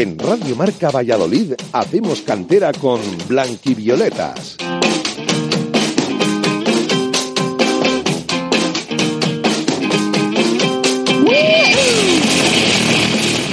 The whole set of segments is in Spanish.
En Radio Marca Valladolid hacemos cantera con Blanquivioletas.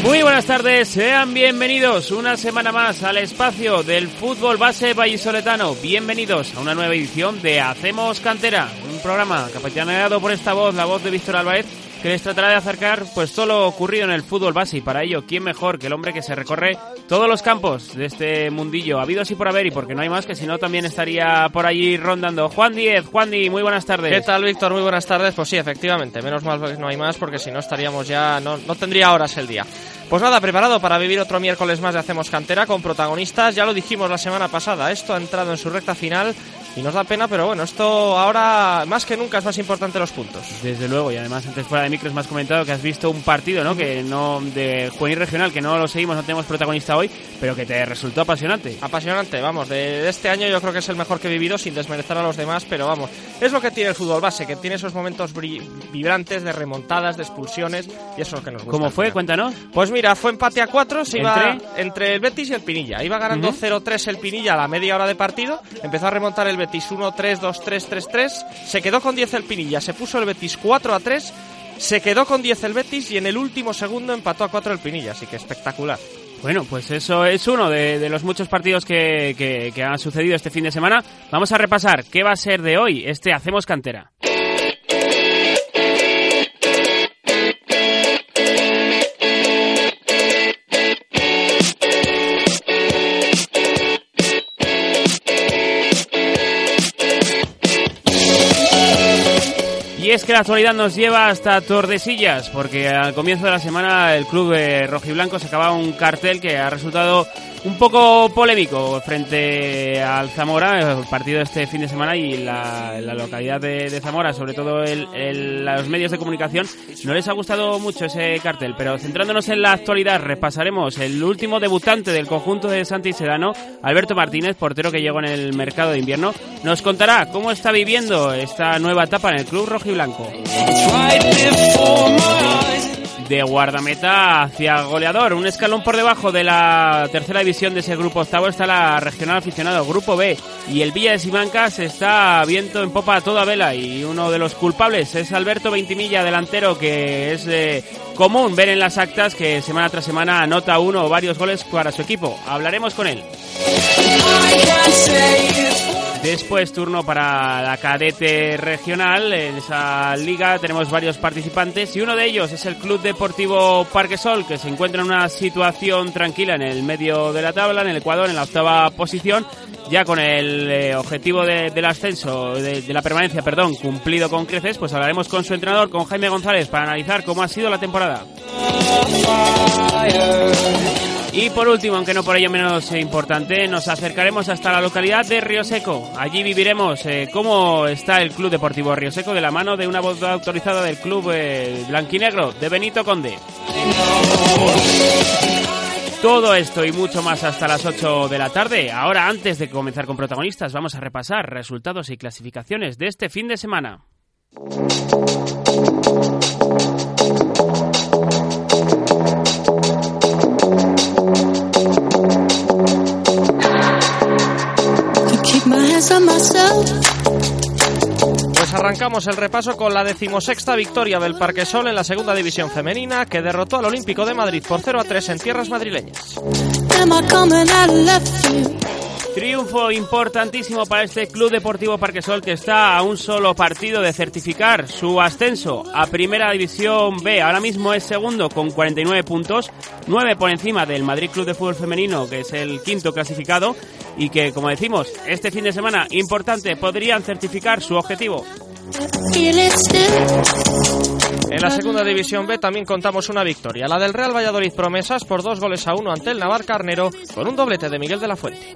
Muy buenas tardes, sean bienvenidos una semana más al espacio del fútbol base vallisoletano. Bienvenidos a una nueva edición de Hacemos Cantera, un programa capitaneado por esta voz, la voz de Víctor Álvarez, que les tratará de acercar pues todo lo ocurrido en el fútbol base y para ello, ¿quién mejor que el hombre que se recorre todos los campos de este mundillo, habidos y por haber y porque no hay más que si no también estaría por allí rondando. Juan Díez, Juan Di, muy buenas tardes. ¿Qué tal, Víctor? Muy buenas tardes. Pues sí, efectivamente, menos mal que no hay más porque si no estaríamos ya, no, no tendría horas el día. Pues nada, preparado para vivir otro miércoles más de Hacemos Cantera con protagonistas. Ya lo dijimos la semana pasada, esto ha entrado en su recta final y nos da pena, pero bueno, esto ahora más que nunca es más importante los puntos. Desde luego, y además antes fuera de micros me has comentado que has visto un partido, ¿no? Que no de juvenil regional, que no lo seguimos, no tenemos protagonista hoy, pero que te resultó apasionante. Apasionante, vamos, de, de este año yo creo que es el mejor que he vivido sin desmerecer a los demás, pero vamos, es lo que tiene el fútbol base, que tiene esos momentos vibrantes de remontadas, de expulsiones y eso es lo que nos gusta. ¿Cómo fue? Cuéntanos. Pues mira, fue empate a cuatro, se iba ¿Entre? entre el Betis y el Pinilla. Iba ganando Ujú. 0-3 el Pinilla a la media hora de partido. Empezó a remontar el Betis 1-3, 2-3, 3-3. Se quedó con 10 el Pinilla. Se puso el Betis 4-3. Se quedó con 10 el Betis y en el último segundo empató a 4 el Pinilla. Así que espectacular. Bueno, pues eso es uno de, de los muchos partidos que, que, que han sucedido este fin de semana. Vamos a repasar qué va a ser de hoy este Hacemos Cantera. Y es que la actualidad nos lleva hasta Tordesillas, porque al comienzo de la semana el club de rojiblanco sacaba un cartel que ha resultado un poco polémico frente al Zamora, el partido este fin de semana y la, localidad de, Zamora, sobre todo los medios de comunicación, no les ha gustado mucho ese cartel. Pero centrándonos en la actualidad, repasaremos el último debutante del conjunto de Santi Sedano, Alberto Martínez, portero que llegó en el mercado de invierno, nos contará cómo está viviendo esta nueva etapa en el club rojiblanco. De guardameta hacia goleador, un escalón por debajo de la tercera división de ese grupo octavo está la regional aficionado, grupo B, y el Villa de Simancas está viento en popa a toda vela y uno de los culpables es Alberto Veintimilla, delantero que es común ver en las actas que semana tras semana anota uno o varios goles para su equipo. Hablaremos con él. Después turno para la cadete regional. En esa liga tenemos varios participantes y uno de ellos es el Club Deportivo Parquesol que se encuentra en una situación tranquila en el medio de la tabla, en el Ecuador, en la octava posición, ya con el eh, objetivo de- del ascenso, de, de la permanencia, perdón, cumplido con creces. Pues hablaremos con su entrenador, con Jaime González, para analizar cómo ha sido la temporada. Y por último, aunque no por ello menos importante, nos acercaremos hasta la localidad de Río Seco. Allí viviremos eh, cómo está el Club Deportivo Río Seco de la mano de una voz autorizada del Club eh, Blanquinegro, de Benito Conde. Todo esto y mucho más hasta las 8 de la tarde. Ahora, antes de comenzar con protagonistas, vamos a repasar resultados y clasificaciones de este fin de semana. Pues arrancamos el repaso con la decimosexta victoria del Parquesol en la segunda división femenina que derrotó al Olímpico de Madrid por 0 a 3 en tierras madrileñas. Triunfo importantísimo para este Club Deportivo Parquesol que está a un solo partido de certificar su ascenso a Primera División B. Ahora mismo es segundo con 49 puntos, 9 por encima del Madrid Club de Fútbol Femenino, que es el quinto clasificado y que, como decimos, este fin de semana importante podrían certificar su objetivo. En la segunda división B también contamos una victoria, la del Real Valladolid Promesas por dos goles a uno ante el Navar Carnero con un doblete de Miguel de la Fuente.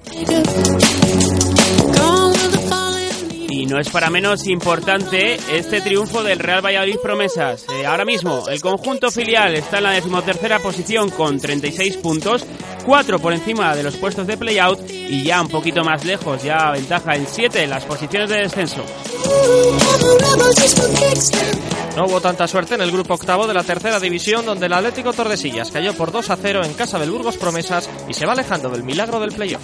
Y no es para menos importante este triunfo del Real Valladolid Promesas. Eh, ahora mismo el conjunto filial está en la decimotercera posición con 36 puntos, 4 por encima de los puestos de playout y ya un poquito más lejos, ya ventaja en 7 las posiciones de descenso. No hubo tanta suerte en el grupo octavo de la tercera división, donde el Atlético Tordesillas cayó por 2 a 0 en casa del Burgos Promesas y se va alejando del milagro del playoff.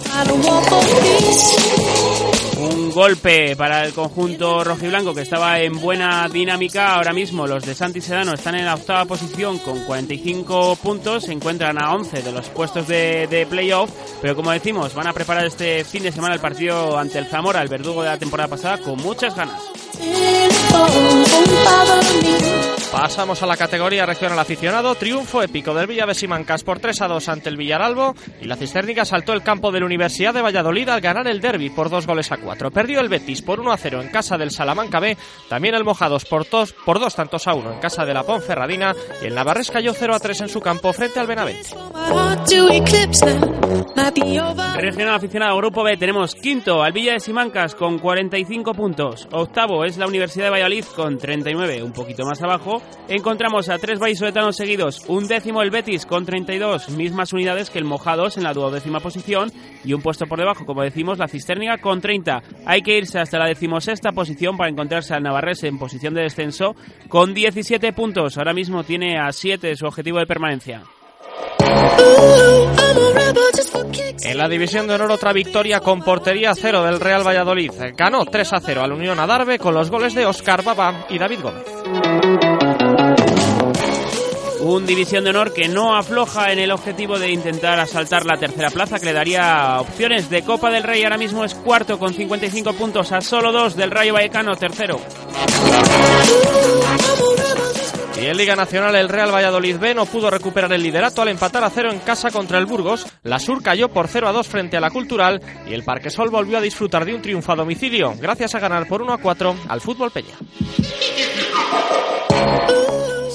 Un golpe para el conjunto rojiblanco que estaba en buena dinámica. Ahora mismo los de Santi Sedano están en la octava posición con 45 puntos. Se encuentran a 11 de los puestos de, de playoff. Pero como decimos, van a preparar este fin de semana el partido ante el Zamora, el verdugo de la temporada pasada, con muchas ganas. Pasamos a la categoría regional aficionado. Triunfo épico del Villa de Simancas por 3 a 2 ante el Villaralbo. Y la Cisternica saltó el campo de la Universidad de Valladolid al ganar el derby por 2 goles a 4. Perdió el Betis por 1 a 0 en casa del Salamanca B. También el Mojados por 2 por dos tantos a 1 en casa de la Ponferradina. Y el Navarres cayó 0 a 3 en su campo frente al Benavente. Regional aficionado Grupo B tenemos quinto al Villa de Simancas con 45 puntos. Octavo es la Universidad de Valladolid con 39, un poquito más abajo. Encontramos a tres vallisoletanos seguidos, un décimo el Betis con 32, mismas unidades que el Mojados en la duodécima posición y un puesto por debajo, como decimos, la Cisternia con 30. Hay que irse hasta la decimosexta posición para encontrarse al Navarrese en posición de descenso con 17 puntos. Ahora mismo tiene a 7 su objetivo de permanencia. En la división de honor otra victoria con portería cero del Real Valladolid. Ganó 3 a 0 al Unión Adarve con los goles de Oscar Baba y David Gómez. Un división de honor que no afloja en el objetivo de intentar asaltar la tercera plaza, que le daría opciones de Copa del Rey. Ahora mismo es cuarto con 55 puntos a solo dos del Rayo Vallecano, tercero. Y en Liga Nacional el Real Valladolid B no pudo recuperar el liderato al empatar a cero en casa contra el Burgos. La Sur cayó por 0 a 2 frente a la Cultural y el Parquesol volvió a disfrutar de un triunfo a domicilio gracias a ganar por 1 a 4 al Fútbol Peña.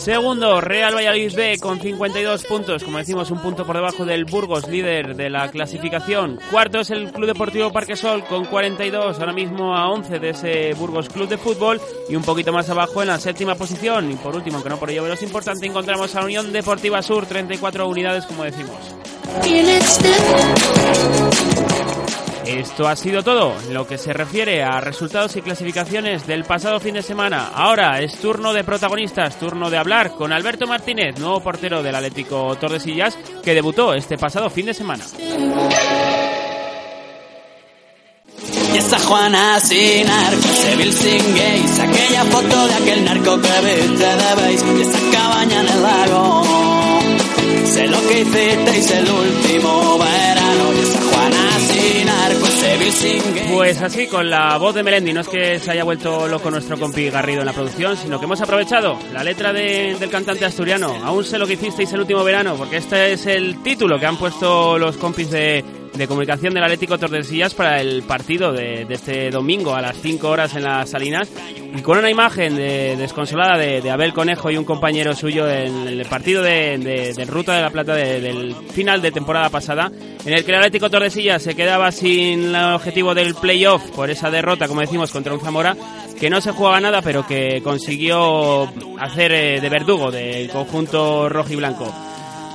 Segundo, Real Valladolid B con 52 puntos, como decimos, un punto por debajo del Burgos, líder de la clasificación. Cuarto es el Club Deportivo Parquesol con 42, ahora mismo a 11 de ese Burgos Club de Fútbol y un poquito más abajo en la séptima posición. Y por último, que no por ello menos importante, encontramos a Unión Deportiva Sur, 34 unidades, como decimos. Esto ha sido todo en lo que se refiere a resultados y clasificaciones del pasado fin de semana. Ahora es turno de protagonistas, turno de hablar con Alberto Martínez, nuevo portero del Atlético Tordesillas, que debutó este pasado fin de semana. Y esa Juana sin arco, sin gays, aquella foto de aquel narco que viste debéis, y esa cabaña en el lago. Sé lo que hicisteis el último verano, y esa Pues así, con la voz de Melendi, no es que se haya vuelto loco nuestro compi Garrido en la producción, sino que hemos aprovechado la letra de- del cantante asturiano. Aún sé lo que hicisteis el último verano, porque este es el título que han puesto los compis de, de comunicación del Atlético Tordesillas para el partido de, este domingo a las 5 horas en las Salinas. Y con una imagen de- desconsolada de, de Abel Conejo y un compañero suyo en el partido de, Ruta de la Plata de- del final de temporada pasada, en el que el Atlético Tordesillas se quedaba sin el objetivo del playoff por esa derrota, como decimos, contra un Zamora, que no se jugaba nada, pero que consiguió hacer eh, de verdugo del conjunto rojo y blanco.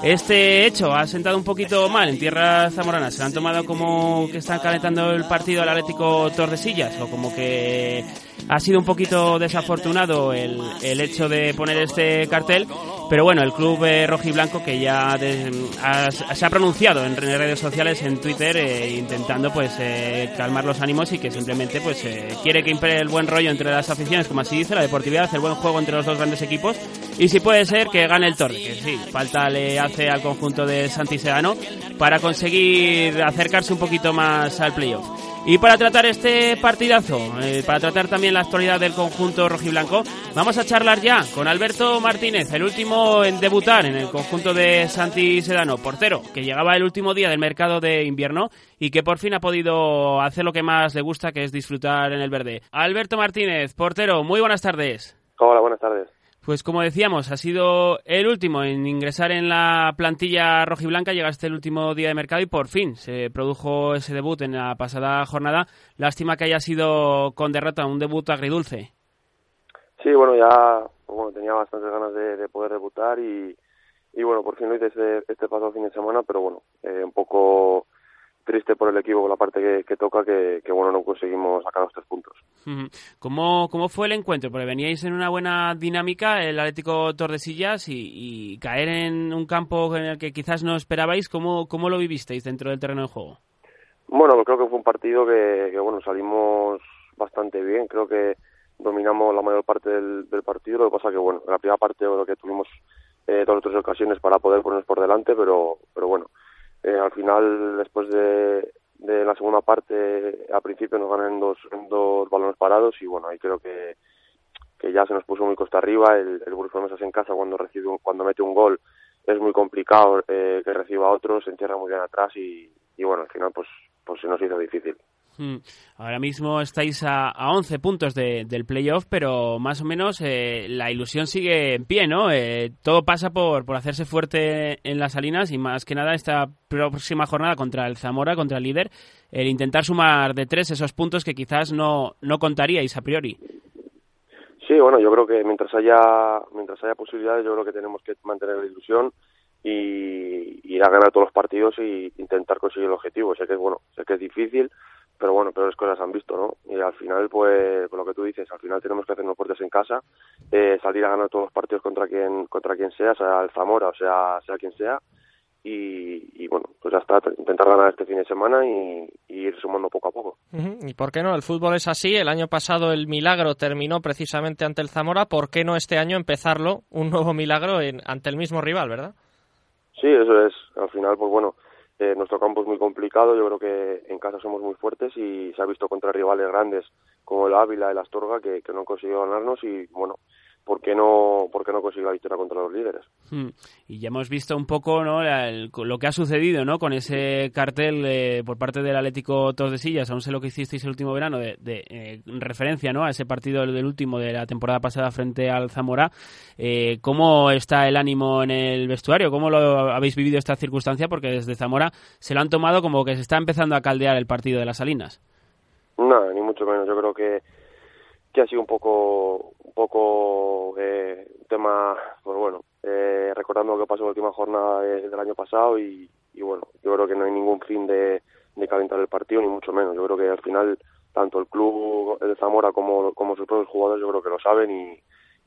Este hecho ha sentado un poquito mal en tierras zamoranas. Se lo han tomado como que están calentando el partido al Atlético Tordesillas o como que ha sido un poquito desafortunado el, el hecho de poner este cartel. Pero bueno, el club eh, rojo y blanco que ya ha- se ha pronunciado en redes sociales, en Twitter, eh, intentando pues eh, calmar los ánimos y que simplemente pues eh, quiere que impere el buen rollo entre las aficiones, como así dice, la deportividad, el buen juego entre los dos grandes equipos y si puede ser que gane el Torre, que sí, falta le hace al conjunto de Santiseano para conseguir acercarse un poquito más al playoff. Y para tratar este partidazo, eh, para tratar también la actualidad del conjunto rojiblanco, vamos a charlar ya con Alberto Martínez, el último en debutar en el conjunto de Santi Sedano, portero, que llegaba el último día del mercado de invierno y que por fin ha podido hacer lo que más le gusta, que es disfrutar en el verde. Alberto Martínez, portero, muy buenas tardes. Hola, buenas tardes. Pues como decíamos, ha sido el último en ingresar en la plantilla rojiblanca. Llegaste el último día de mercado y por fin se produjo ese debut en la pasada jornada. Lástima que haya sido con derrota, un debut agridulce. Sí, bueno, ya bueno, tenía bastantes ganas de, poder debutar y, y, bueno, por fin lo hice este, este pasado fin de semana, pero bueno, eh, un poco triste por el equipo, por la parte que, toca, que, bueno, no conseguimos sacar los tres puntos. ¿Cómo, ¿Cómo fue el encuentro? Porque veníais en una buena dinámica, el Atlético Tordesillas, y, caer en un campo en el que quizás no esperabais, ¿cómo, cómo lo vivisteis dentro del terreno de juego? Bueno, creo que fue un partido que, bueno, salimos bastante bien, creo que dominamos la mayor parte del, partido, lo que pasa que, bueno, en la primera parte lo que tuvimos eh, dos o tres ocasiones para poder ponernos por delante, pero, pero bueno, eh, al final, después de, de la segunda parte, a principio nos ganan dos, dos balones parados y bueno, ahí creo que, que ya se nos puso muy costa arriba. El, el Burgos en casa cuando recibe cuando mete un gol es muy complicado eh, que reciba otro, se entierra muy bien atrás y, y bueno, al final pues, pues se nos hizo difícil. Hmm. Ahora mismo estáis a, a 11 puntos del playoff, pero más o menos eh, la ilusión sigue en pie, ¿no? Eh, todo pasa por, por hacerse fuerte en las Salinas y más que nada esta próxima jornada contra el Zamora, contra el líder, el intentar sumar de tres esos puntos que quizás no, no contaríais a priori. Sí, bueno, yo creo que mientras haya mientras haya posibilidades, yo creo que tenemos que mantener la ilusión y ir a ganar todos los partidos e intentar conseguir el objetivo. Sé que bueno, sé que es difícil, pero bueno, peores cosas han visto, ¿no? Y al final, pues, por lo que tú dices, al final tenemos que hacernos fuertes en casa, eh, salir a ganar todos los partidos contra quien contra quien sea, sea el Zamora o sea sea quien sea, y, bueno, pues ya está, intentar ganar este fin de semana y, ir sumando poco a poco. ¿Y por qué no? El fútbol es así, el año pasado el milagro terminó precisamente ante el Zamora, ¿por qué no este año empezarlo, un nuevo milagro en, ante el mismo rival, verdad? Sí, eso es, al final, pues bueno, eh, nuestro campo es muy complicado, yo creo que en casa somos muy fuertes y se ha visto contra rivales grandes como el Ávila, el Astorga, que, que no han conseguido ganarnos y bueno, ¿por qué no, por qué no consigue la victoria contra los líderes? Hmm. Y ya hemos visto un poco ¿no? lo que ha sucedido ¿no? con ese cartel eh, por parte del Atlético Tordesillas, aún sé lo que hicisteis el último verano, de, eh, referencia ¿no? a ese partido del último de la temporada pasada frente al Zamora. Eh, ¿Cómo está el ánimo en el vestuario? ¿Cómo lo habéis vivido esta circunstancia? Porque desde Zamora se lo han tomado como que se está empezando a caldear el partido de las Salinas. No, ni mucho menos. Yo creo que que ha sido un poco un poco eh, tema pues bueno eh, recordando lo que pasó en la última jornada del año pasado y, y, bueno yo creo que no hay ningún fin de, de calentar el partido ni mucho menos. Yo creo que al final tanto el club de Zamora como, como sus propios jugadores yo creo que lo saben y,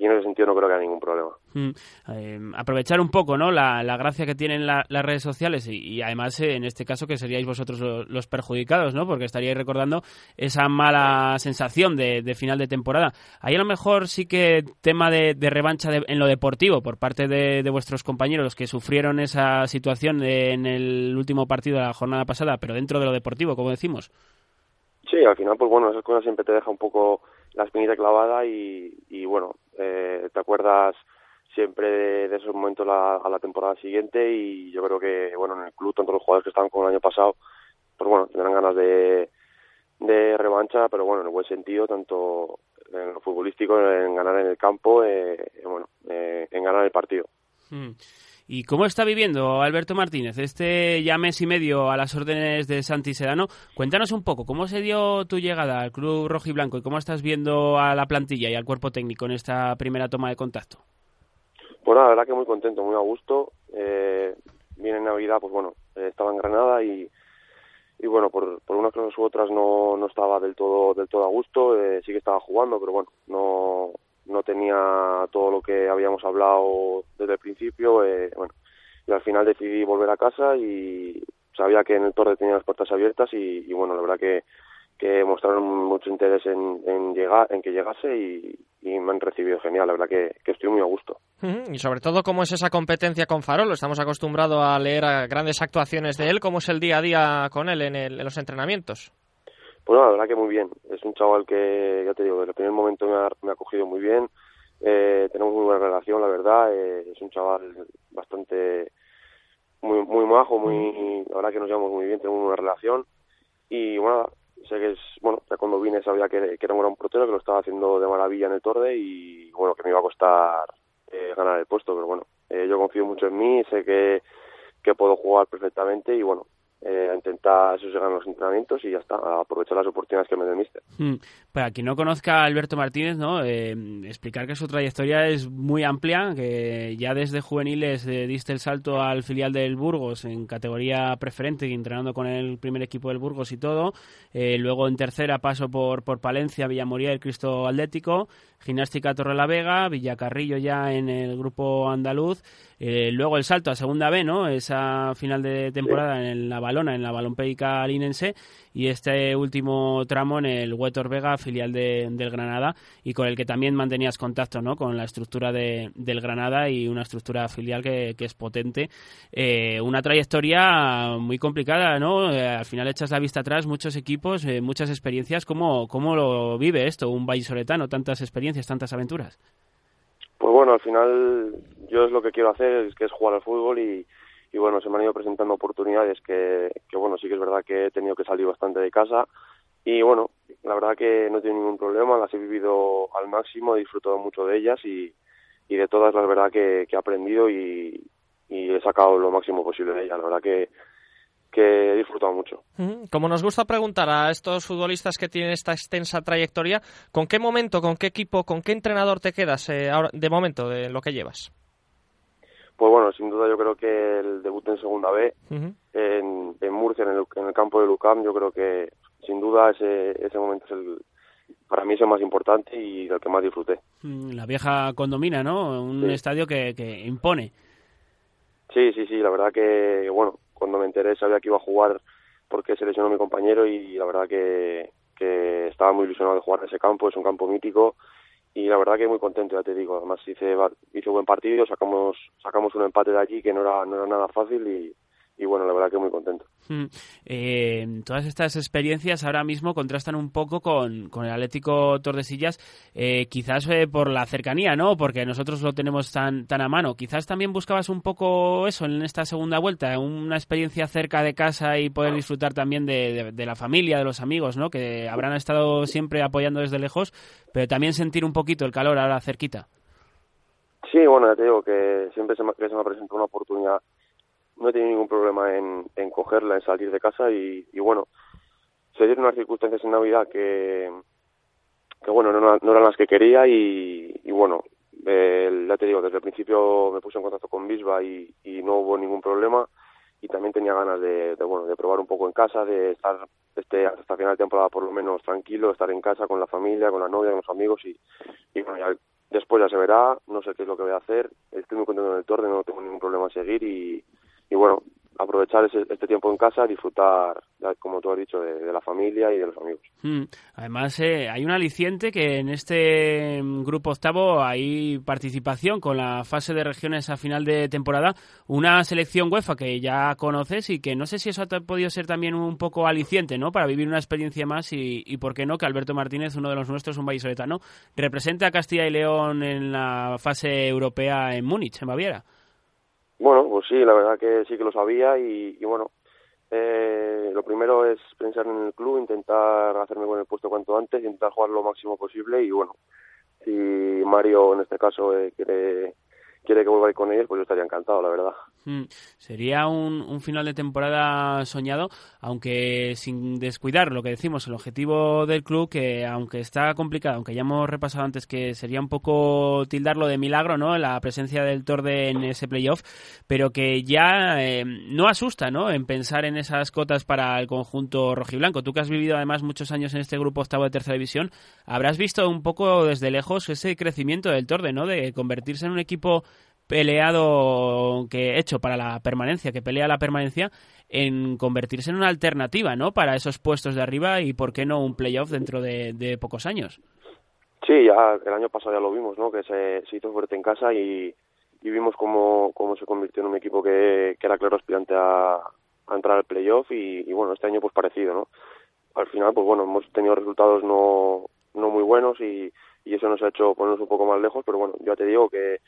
y en ese sentido no creo que haya ningún problema. Mm, eh, aprovechar un poco ¿no? la, gracia que tienen las redes sociales y, además eh, en este caso que seríais vosotros los, perjudicados, ¿no? porque estaríais recordando esa mala sensación de, final de temporada. Ahí a lo mejor sí que tema de, revancha en lo deportivo por parte de, vuestros compañeros los que sufrieron esa situación en el último partido de la jornada pasada, pero dentro de lo deportivo, como decimos. Sí, al final, pues bueno, esas cosas siempre te deja un poco la espinita clavada y, y bueno, eh, te acuerdas siempre de, esos momentos a la temporada siguiente y yo creo que, bueno, en el club, tanto los jugadores que estaban como el año pasado, pues bueno, tendrán ganas de, de revancha, pero bueno, en el buen sentido, tanto en lo futbolístico, en ganar en el campo, eh, bueno, eh, en ganar el partido. Hmm. ¿Y cómo está viviendo Alberto Martínez este ya mes y medio a las órdenes de Santi Sedano? Cuéntanos un poco, ¿cómo se dio tu llegada al club rojo y cómo estás viendo a la plantilla y al cuerpo técnico en esta primera toma de contacto? Pues la verdad que muy contento, muy a gusto. Eh, viene Navidad, pues bueno, eh, estaba en Granada y, bueno, por, por unas cosas u otras no, no estaba del todo, del todo a gusto. Eh, sí que estaba jugando, pero bueno, no, no tenía todo lo que habíamos hablado desde el principio. Eh, bueno, y al final decidí volver a casa y sabía que en el Torre tenía las puertas abiertas y, bueno, la verdad que, que mostraron mucho interés en, llegar, en que llegase y, me han recibido genial. La verdad que, estoy muy a gusto. Y sobre todo, ¿cómo es esa competencia con Farolo? Estamos acostumbrados a leer grandes actuaciones de él. ¿Cómo es el día a día con él en, el, en los entrenamientos? Pues la verdad que muy bien. Es un chaval que, ya te digo, desde el primer momento me ha, cogido muy bien. Eh, tenemos muy buena relación, la verdad. Eh, es un chaval bastante muy muy majo, muy la verdad que nos llevamos muy bien, tenemos una relación y bueno, sé que es bueno, ya cuando vine sabía que, era un gran portero, que lo estaba haciendo de maravilla en el Torde y bueno, que me iba a costar ganar el puesto, pero bueno, eh, yo confío mucho en mí, sé que puedo jugar perfectamente y bueno, eh, intentar ganar los entrenamientos y ya está, aprovechar las oportunidades que me den mister. Hmm. Para quien no conozca a Alberto Martínez, ¿no? Eh, explicar que su trayectoria es muy amplia, que ya desde juveniles eh, diste el salto al filial del Burgos en categoría preferente, entrenando con el primer equipo del Burgos y todo. Eh, luego en tercera paso por, por Palencia, Villamoría, el Cristo Atlético, Gimnástica Torre la Vega, Villacarrillo ya en el grupo andaluz. luego el salto a segunda B, ¿no? Esa final de temporada en la Balona, en la Balompédica Linense y este último tramo en el Huetor Vega, filial de, del Granada, y con el que también mantenías contacto ¿no? con la estructura de, del Granada y una estructura filial que, que es potente. Eh, una trayectoria muy complicada, ¿no? Eh, al final echas la vista atrás, muchos equipos, eh, muchas experiencias. ¿Cómo, ¿Cómo lo vive esto, un vallisoletano? Tantas experiencias, tantas aventuras. Pues bueno, al final yo es lo que quiero hacer, es que es jugar al fútbol y, bueno, se me han ido presentando oportunidades que, bueno, sí que es verdad que he tenido que salir bastante de casa y bueno, la verdad que no he ningún problema, las he vivido al máximo, he disfrutado mucho de ellas y, de todas la verdad que, he aprendido y he sacado lo máximo posible de ellas, la verdad que, que he disfrutado mucho. Como nos gusta preguntar a estos futbolistas que tienen esta extensa trayectoria, ¿con qué momento, con qué equipo, con qué entrenador te quedas eh, ahora, de momento de lo que llevas? Pues bueno, sin duda yo creo que el debut en Segunda B, en, en, Murcia, en el, en el, campo de Lucam, yo creo que sin duda ese, ese momento es el, para mí es el más importante y el que más disfruté. Mm, la vieja condomina, ¿no? Un sí. estadio que, que impone. Sí, sí, sí, la verdad que, bueno, cuando me enteré sabía que iba a jugar porque se lesionó mi compañero y la verdad que, que estaba muy ilusionado de jugar en ese campo, es un campo mítico y la verdad que muy contento, ya te digo. Además hice, hice buen partido, sacamos sacamos un empate de allí que no era, no era nada fácil y, y bueno, la verdad que muy contento. Mm. Eh, todas estas experiencias ahora mismo contrastan un poco con, con el Atlético Tordesillas, eh, quizás eh, por la cercanía, ¿no? Porque nosotros lo tenemos tan, tan a mano. Quizás también buscabas un poco eso en esta segunda vuelta, una experiencia cerca de casa y poder disfrutar también de, de, de la familia, de los amigos, ¿no? Que habrán estado siempre apoyando desde lejos, pero también sentir un poquito el calor ahora cerquita. Sí, bueno, ya te digo que siempre se me, que se me presenta una oportunidad no he tenido ningún problema en, cogerla, en salir de casa y, y bueno, se dieron unas circunstancias en Navidad que, que bueno, no, eran las que quería y, bueno, eh, ya te digo, desde el principio me puse en contacto con Bisba y, no hubo ningún problema y también tenía ganas de, de, bueno, de probar un poco en casa, de estar este, hasta final de temporada por lo menos tranquilo, estar en casa con la familia, con la novia, con los amigos y, y bueno, ya después ya se verá, no sé qué es lo que voy a hacer, estoy muy contento en el torneo, no tengo ningún problema en seguir y, y bueno, aprovechar ese, este tiempo en casa, disfrutar, como tú has dicho, de, la familia y de los amigos. Mm. Además, eh, hay un aliciente que en este grupo octavo hay participación con la fase de regiones a final de temporada, una selección UEFA que ya conoces y que no sé si eso ha podido ser también un poco aliciente, ¿no? Para vivir una experiencia más y, y por qué no, que Alberto Martínez, uno de los nuestros, un vallisoletano, represente a Castilla y León en la fase europea en Múnich, en Baviera. Bueno, pues sí, la verdad que sí que lo sabía y, y bueno, eh, lo primero es pensar en el club, intentar hacerme con el puesto cuanto antes, intentar jugar lo máximo posible y bueno, si Mario en este caso eh, quiere quiere que vuelva a con ellos, pues yo estaría encantado, la verdad. Mm, sería un, un, final de temporada soñado, aunque sin descuidar lo que decimos, el objetivo del club, que aunque está complicado, aunque ya hemos repasado antes que sería un poco tildarlo de milagro, ¿no? La presencia del Torde en ese playoff, pero que ya eh, no asusta, ¿no? En pensar en esas cotas para el conjunto rojiblanco. Tú que has vivido además muchos años en este grupo octavo de tercera división, habrás visto un poco desde lejos ese crecimiento del Torde, ¿no? De convertirse en un equipo peleado que hecho para la permanencia, que pelea la permanencia, en convertirse en una alternativa, ¿no? Para esos puestos de arriba y por qué no un playoff dentro de, pocos años. Sí, ya el año pasado ya lo vimos, ¿no? Que se, hizo fuerte en casa y, y vimos cómo, cómo se convirtió en un equipo que, era claro aspirante a, entrar al playoff y, y bueno, este año pues parecido, ¿no? Al final, pues bueno, hemos tenido resultados no, no muy buenos y, y eso nos ha hecho ponernos un poco más lejos, pero bueno, ya te digo que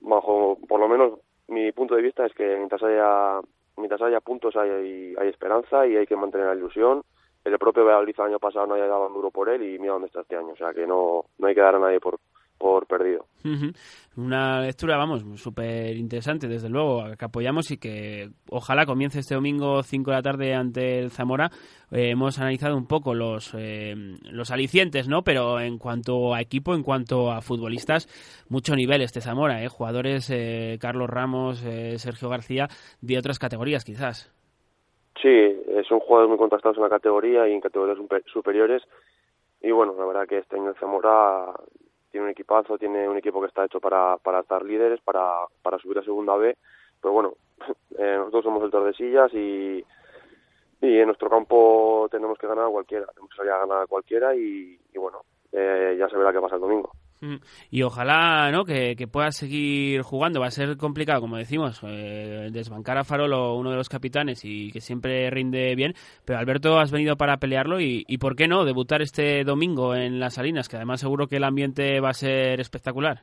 bajo por lo menos mi punto de vista es que mientras haya mientras haya puntos hay, hay esperanza y hay que mantener la ilusión. El propio Valladolid el año pasado no haya dado duro por él y mira dónde está este año. O sea que no no hay que dar a nadie por por perdido. Una lectura, vamos, súper interesante, desde luego, que apoyamos y que ojalá comience este domingo 5 de la tarde ante el Zamora. Eh, hemos analizado un poco los, eh, los alicientes, ¿no? Pero en cuanto a equipo, en cuanto a futbolistas, mucho nivel este Zamora, ¿eh? Jugadores, eh, Carlos Ramos, Sergio García, de otras categorías quizás. Sí, son jugadores muy contrastados en la categoría y en categorías superiores. Y bueno, la verdad que este año el Zamora tiene un equipazo, tiene un equipo que está hecho para, para estar líderes, para, para subir a segunda B, pero bueno, eh, nosotros somos el Tordesillas y, y en nuestro campo tenemos que ganar a cualquiera, tenemos que salir a ganar a cualquiera y, bueno, eh, ya se verá qué pasa el domingo. Mm. Y ojalá ¿no? que, que pueda seguir jugando. Va a ser complicado, como decimos, eh, desbancar a Farolo, uno de los capitanes, y que siempre rinde bien. Pero Alberto, has venido para pelearlo y, y ¿por qué no debutar este domingo en las Salinas? Que además seguro que el ambiente va a ser espectacular.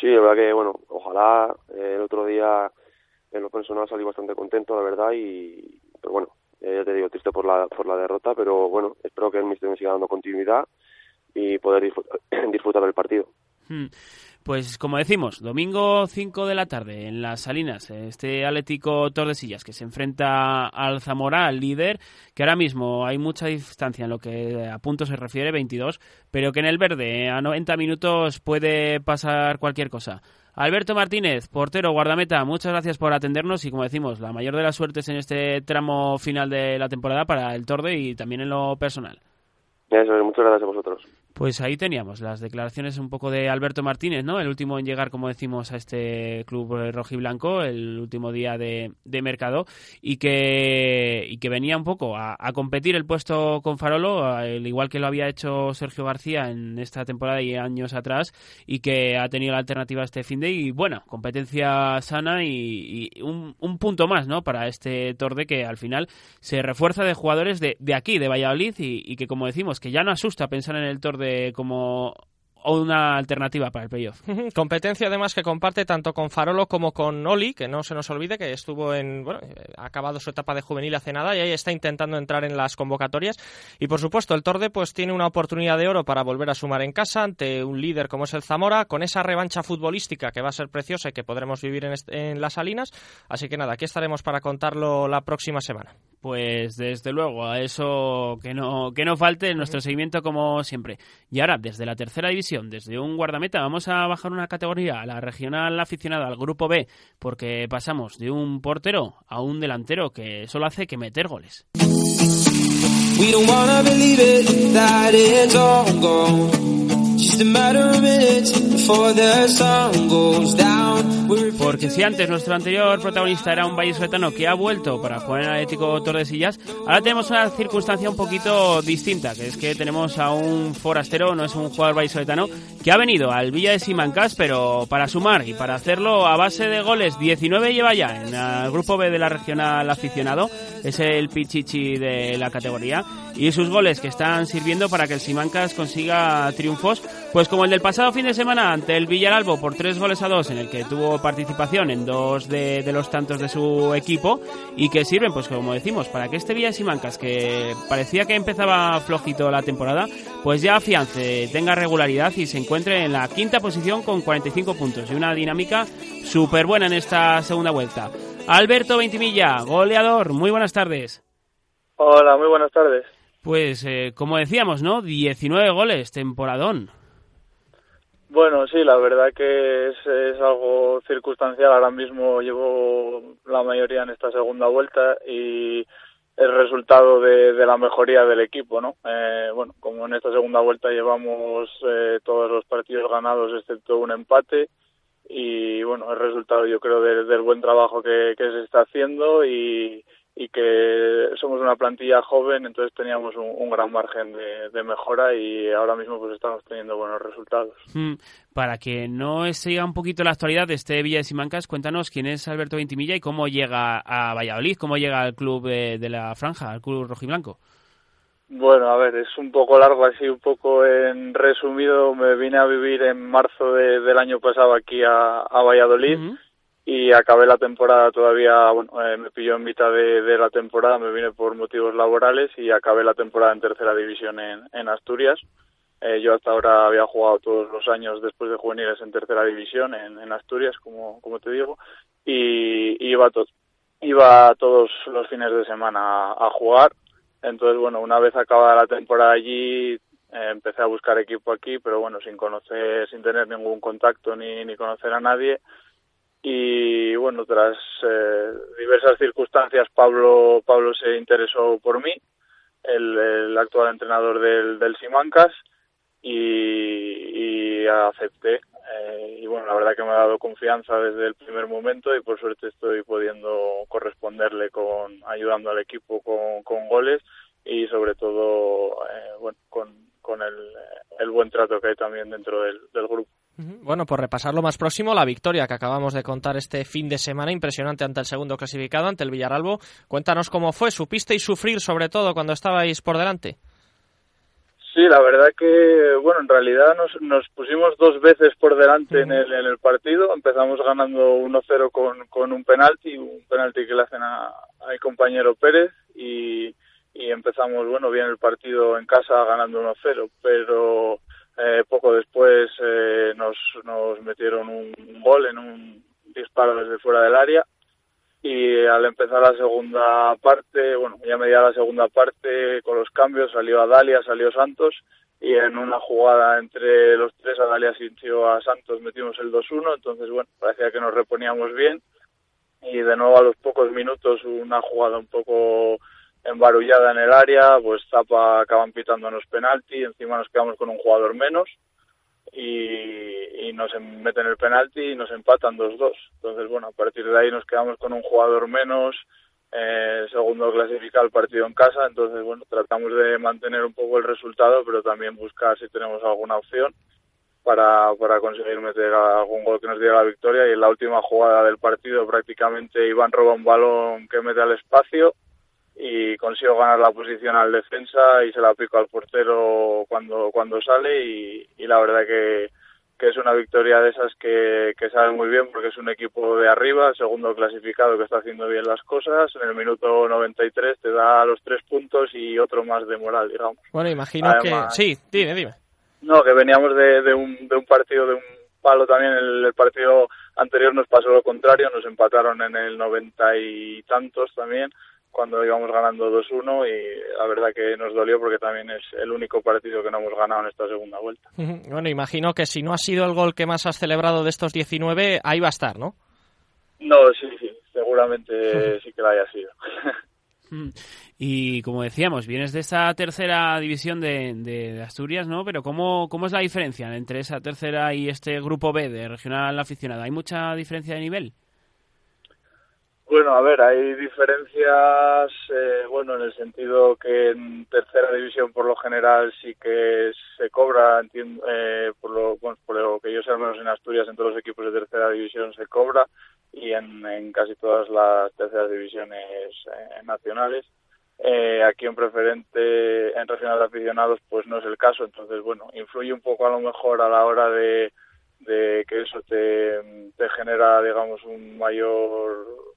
Sí, la verdad que, bueno, ojalá eh, el otro día en lo personal salí bastante contento, la verdad, y pero bueno, eh, ya te digo, triste por la, por la derrota, pero bueno, espero que el Mister me siga dando continuidad y poder disfrutar, del partido. Hmm. Pues como decimos, domingo 5 de la tarde en las Salinas, este Atlético Tordesillas que se enfrenta al Zamora, al líder, que ahora mismo hay mucha distancia en lo que a puntos se refiere, 22, pero que en el verde a 90 minutos puede pasar cualquier cosa. Alberto Martínez, portero, guardameta, muchas gracias por atendernos y como decimos, la mayor de las suertes en este tramo final de la temporada para el Torde y también en lo personal. muchas gracias a vosotros. Pues ahí teníamos las declaraciones un poco de Alberto Martínez, ¿no? El último en llegar, como decimos, a este club rojiblanco, el último día de, mercado, y que, y que venía un poco a, competir el puesto con Farolo, al igual que lo había hecho Sergio García en esta temporada y años atrás, y que ha tenido la alternativa este fin de y bueno, competencia sana y, un, un, punto más, ¿no? Para este Torde que al final se refuerza de jugadores de, de aquí, de Valladolid, y, y que como decimos, que ya no asusta pensar en el Torde como o una alternativa para el playoff. Competencia además que comparte tanto con Farolo como con Oli, que no se nos olvide que estuvo en, bueno, ha acabado su etapa de juvenil hace nada y ahí está intentando entrar en las convocatorias. Y por supuesto, el Torde pues tiene una oportunidad de oro para volver a sumar en casa ante un líder como es el Zamora, con esa revancha futbolística que va a ser preciosa y que podremos vivir en, en las Salinas. Así que nada, aquí estaremos para contarlo la próxima semana. Pues desde luego, a eso que no, que no falte nuestro seguimiento como siempre. Y ahora, desde la tercera división, desde un guardameta vamos a bajar una categoría a la regional aficionada, al grupo B, porque pasamos de un portero a un delantero que solo hace que meter goles. Porque si antes nuestro anterior protagonista era un vallisoletano que ha vuelto para jugar en Atlético Tordesillas, ahora tenemos una circunstancia un poquito distinta, que es que tenemos a un forastero, no es un jugador vallisoletano, que ha venido al Villa de Simancas, pero para sumar y para hacerlo a base de goles, 19 lleva ya en el grupo B de la regional aficionado, es el Pichichi de la categoría, y sus goles que están sirviendo para que el Simancas consiga triunfos pues como el del pasado fin de semana ante el Villaralbo por tres goles a dos, en el que tuvo participación en dos de, los tantos de su equipo y que sirven, pues como decimos, para que este Villa Simancas, que parecía que empezaba flojito la temporada, pues ya afiance, tenga regularidad y se encuentre en la quinta posición con 45 puntos y una dinámica súper buena en esta segunda vuelta. Alberto Ventimilla, goleador, muy buenas tardes. Hola, muy buenas tardes. Pues eh, como decíamos, ¿no? 19 goles, temporadón. Bueno, sí, la verdad que es, es, algo circunstancial. Ahora mismo llevo la mayoría en esta segunda vuelta y el resultado de, de la mejoría del equipo, ¿no? Eh, bueno, como en esta segunda vuelta llevamos eh, todos los partidos ganados excepto un empate y bueno, el resultado yo creo del buen trabajo que, que se está haciendo y, y que somos una plantilla joven, entonces teníamos un, gran margen de, mejora y ahora mismo pues estamos teniendo buenos resultados. Hmm. Para que no siga un poquito la actualidad de este Villa de Simancas, cuéntanos quién es Alberto Ventimilla y cómo llega a Valladolid, cómo llega al club de, la franja, al club rojiblanco. Bueno, a ver, es un poco largo así, un poco en resumido, me vine a vivir en marzo del año pasado aquí a, Valladolid y acabé la temporada todavía, bueno, eh, me pilló en mitad de, la temporada, me vine por motivos laborales y acabé la temporada en tercera división en, en Asturias Eh, yo hasta ahora había jugado todos los años después de juveniles en tercera división en, Asturias, como, como te digo, y, iba, to iba todos los fines de semana a, a, jugar. Entonces, bueno, una vez acabada la temporada allí, eh, empecé a buscar equipo aquí, pero bueno, sin conocer, sin tener ningún contacto ni, ni conocer a nadie. Y bueno, tras eh, diversas circunstancias, Pablo, Pablo se interesó por mí, el, actual entrenador del, del Simancas, y, acepté. Eh, y bueno, la verdad que me ha dado confianza desde el primer momento y por suerte estoy pudiendo corresponderle con ayudando al equipo con, goles y sobre todo eh, bueno, con, con el, buen trato que hay también dentro del grupo. Bueno, por repasar lo más próximo, la victoria que acabamos de contar este fin de semana, impresionante ante el segundo clasificado, ante el Villaralbo. Cuéntanos cómo fue, ¿supisteis sufrir sobre todo cuando estabais por delante? Sí, la verdad que, bueno, en realidad nos, pusimos dos veces por delante en el, partido. Empezamos ganando 1-0 con, con un penalti, un penalti que le hacen a, a mi compañero Pérez y, y empezamos, bueno, bien el partido en casa ganando 1-0, pero eh, poco después eh, nos, nos metieron un gol en un disparo desde fuera del área. Y al empezar la segunda parte, bueno, ya media la segunda parte con los cambios, salió Adalia, salió Santos. Y en una jugada entre los tres, Adalia sintió a Santos, metimos el 2-1, entonces bueno, parecía que nos reponíamos bien. Y de nuevo a los pocos minutos una jugada un poco embarullada en el área, pues Zapa acaban pitándonos penalti, encima nos quedamos con un jugador menos y, nos meten el penalti y nos empatan 2-2. Entonces, bueno, a partir de ahí nos quedamos con un jugador menos, eh, segundo clasificado el partido en casa, entonces, bueno, tratamos de mantener un poco el resultado, pero también buscar si tenemos alguna opción para, para conseguir meter algún gol que nos diera la victoria. Y en la última jugada del partido prácticamente Iván roba un balón que mete al espacio y consigo ganar la posición al defensa y se la pico al portero cuando cuando sale y, y la verdad que, que es una victoria de esas que, que sabe muy bien porque es un equipo de arriba, segundo clasificado que está haciendo bien las cosas, en el minuto 93 te da los tres puntos y otro más de moral, digamos. Bueno, imagino Además, que... Sí, dime, dime. No, que veníamos de, de, un, de un partido, de un palo también, el, el partido anterior nos pasó lo contrario, nos empataron en el noventa y tantos también, cuando íbamos ganando 2-1 y la verdad que nos dolió porque también es el único partido que no hemos ganado en esta segunda vuelta. Bueno, imagino que si no ha sido el gol que más has celebrado de estos 19, ahí va a estar, ¿no? No, sí, sí, seguramente sí que la haya sido. Y como decíamos, vienes de esa tercera división de, de, Asturias, ¿no? Pero ¿cómo, ¿cómo es la diferencia entre esa tercera y este grupo B de regional aficionado? ¿Hay mucha diferencia de nivel? Bueno, a ver, hay diferencias, eh, bueno, en el sentido que en tercera división por lo general sí que se cobra, entiendo, eh, por, lo, bueno, por lo que yo sé, al menos en Asturias, en todos los equipos de tercera división se cobra y en, en casi todas las terceras divisiones eh, nacionales. Eh, aquí en preferente, en regional de aficionados, pues no es el caso, entonces, bueno, influye un poco a lo mejor a la hora de, de que eso te, te genera, digamos, un mayor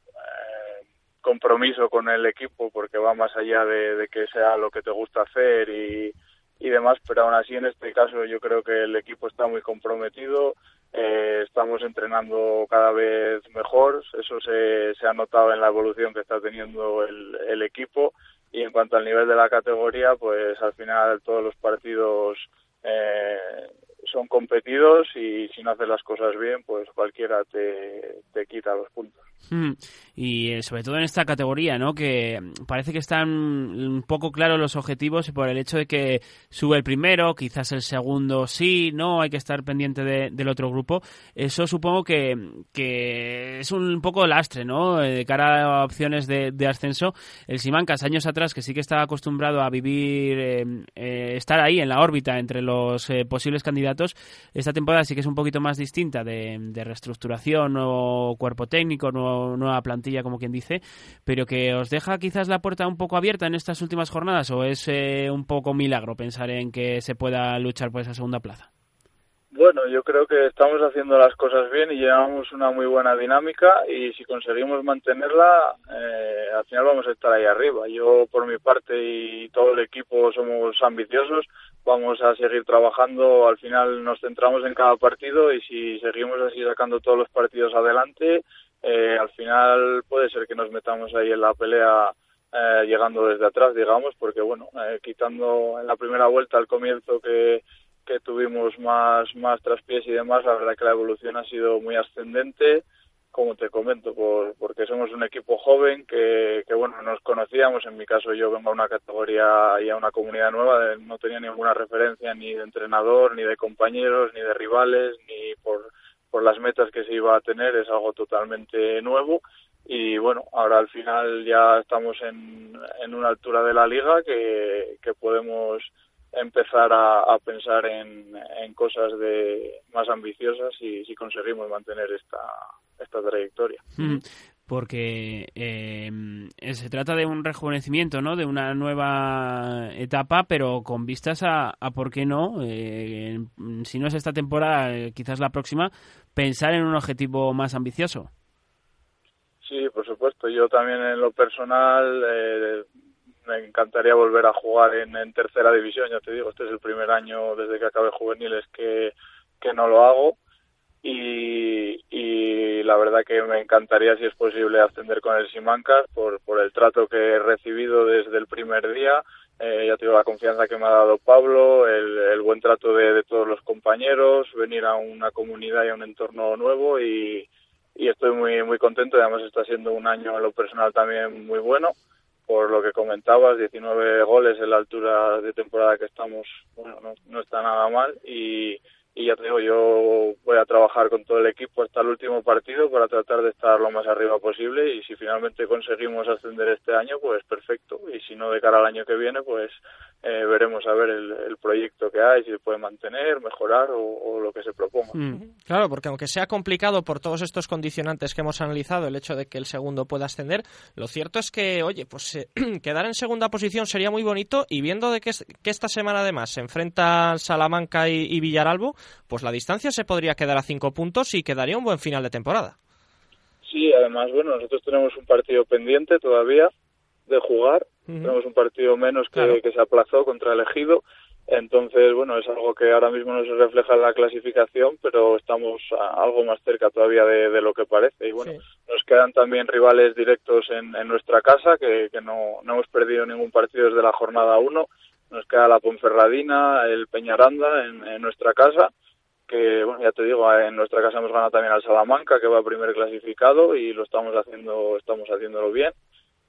compromiso con el equipo porque va más allá de, que sea lo que te gusta hacer y, y demás, pero aún así en este caso yo creo que el equipo está muy comprometido, eh, estamos entrenando cada vez mejor, eso se, se ha notado en la evolución que está teniendo el, el equipo y en cuanto al nivel de la categoría, pues al final todos los partidos eh, son competidos y si no haces las cosas bien, pues cualquiera te, te quita los puntos. Mm. Y eh, sobre todo en esta categoría, ¿no? Que parece que están un poco claros los objetivos por el hecho de que sube el primero, quizás el segundo sí, no, hay que estar pendiente de, del otro grupo. Eso supongo que, que es un poco lastre, ¿no? Eh, de cara a opciones de, ascenso. El Simancas, años atrás, que sí que estaba acostumbrado a vivir, eh, estar ahí en la órbita entre los posibles candidatos, esta temporada sí que es un poquito más distinta de, de reestructuración o cuerpo técnico, nuevo nueva plantilla, como quien dice, pero que os deja quizás la puerta un poco abierta en estas últimas jornadas o es eh, un poco milagro pensar en que se pueda luchar por esa segunda plaza? Bueno, yo creo que estamos haciendo las cosas bien y llevamos una muy buena dinámica y si conseguimos mantenerla, eh, al final vamos a estar ahí arriba. Yo por mi parte y todo el equipo somos ambiciosos, vamos a seguir trabajando, al final nos centramos en cada partido y si seguimos así sacando todos los partidos adelante, eh, al final puede ser que nos metamos ahí en la pelea eh, llegando desde atrás, digamos, porque bueno, eh, quitando en la primera vuelta al comienzo que que tuvimos más, más traspiés y demás, la verdad que la evolución ha sido muy ascendente, como te comento, por, porque somos un equipo joven que, que, bueno, nos conocíamos, en mi caso yo vengo a una categoría y a una comunidad nueva, no tenía ninguna referencia ni de entrenador, ni de compañeros, ni de rivales, ni por, por las metas que se iba a tener, es algo totalmente nuevo. Y bueno, ahora al final ya estamos en, en una altura de la liga que, que podemos empezar a, pensar en, cosas de más ambiciosas y si conseguimos mantener esta, esta trayectoria. Porque eh, se trata de un rejuvenecimiento, ¿no? De una nueva etapa, pero con vistas a, a por qué no, eh, si no es esta temporada, eh, quizás la próxima, pensar en un objetivo más ambicioso. Sí, por supuesto. Yo también en lo personal eh, me encantaría volver a jugar en, tercera división, ya te digo, este es el primer año desde que acabé juveniles que, que no lo hago. Y, la verdad que me encantaría si es posible ascender con el Simancas por, por el trato que he recibido desde el primer día, eh, ya tengo la confianza que me ha dado Pablo, el, buen trato de, de, todos los compañeros, venir a una comunidad y a un entorno nuevo y, y estoy muy muy contento, además está siendo un año en lo personal también muy bueno por lo que comentabas, 19 goles en la altura de temporada que estamos, bueno, no, no está nada mal y, y ya te digo, yo voy a trabajar con todo el equipo hasta el último partido para tratar de estar lo más arriba posible y si finalmente conseguimos ascender este año, pues perfecto. Y si no, de cara al año que viene, pues eh, veremos a ver el, proyecto que hay, si se puede mantener, mejorar o, lo que se proponga. Mm. Claro, porque aunque sea complicado por todos estos condicionantes que hemos analizado, el hecho de que el segundo pueda ascender, lo cierto es que, oye, pues eh, quedar en segunda posición sería muy bonito y viendo de que, esta semana además se enfrentan Salamanca y Villaralbo, pues la distancia se podría quedar a cinco puntos y quedaría un buen final de temporada. Sí, además, bueno, nosotros tenemos un partido pendiente todavía de jugar. Tenemos un partido menos que, que se aplazó contra el Ejido. Entonces, bueno, es algo que ahora mismo no se refleja en la clasificación, pero estamos algo más cerca todavía de, lo que parece. Y bueno, nos quedan también rivales directos en, en nuestra casa, que, que no, no, hemos perdido ningún partido desde la jornada 1. Nos queda la Ponferradina, el Peñaranda en, en nuestra casa que bueno ya te digo en nuestra casa hemos ganado también al Salamanca que va primer clasificado y lo estamos haciendo estamos haciéndolo bien.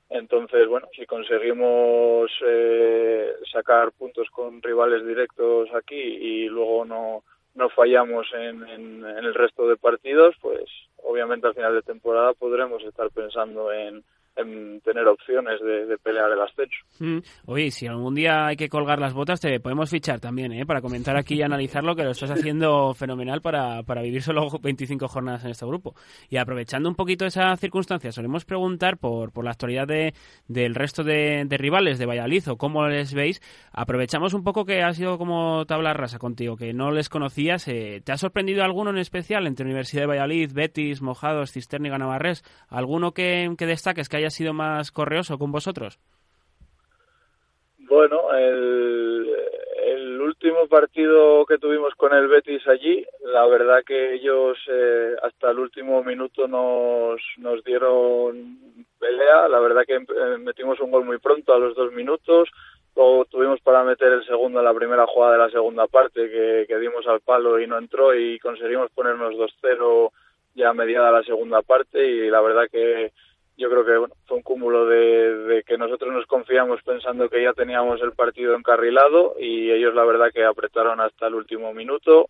Entonces bueno si conseguimos eh, sacar puntos con rivales directos aquí y luego no no fallamos en, en, en el resto de partidos pues obviamente al final de temporada podremos estar pensando en en tener opciones de, pelear el ascenso. Mm. Oye, si algún día hay que colgar las botas, te podemos fichar también, ¿eh? Para comentar aquí y analizarlo, que lo estás haciendo fenomenal para, para vivir solo 25 jornadas en este grupo. Y aprovechando un poquito esa circunstancia, solemos preguntar por, por la actualidad de, del resto de, de rivales de Valladolid o cómo les veis. Aprovechamos un poco que ha sido como tabla rasa contigo, que no les conocías. Eh, ¿Te ha sorprendido alguno en especial entre Universidad de Valladolid, Betis, Mojados, Cisterna y Ganavarres? ¿Alguno que, que destaques que haya sido más correoso con vosotros? Bueno, el, último partido que tuvimos con el Betis allí, la verdad que ellos eh, hasta el último minuto nos, nos dieron pelea, la verdad que eh, metimos un gol muy pronto a los dos minutos, luego tuvimos para meter el segundo en la primera jugada de la segunda parte que, que dimos al palo y no entró y conseguimos ponernos 2-0 ya mediada la segunda parte. Y la verdad que yo creo que bueno, fue un cúmulo de, de, que nosotros nos confiamos pensando que ya teníamos el partido encarrilado y ellos la verdad que apretaron hasta el último minuto.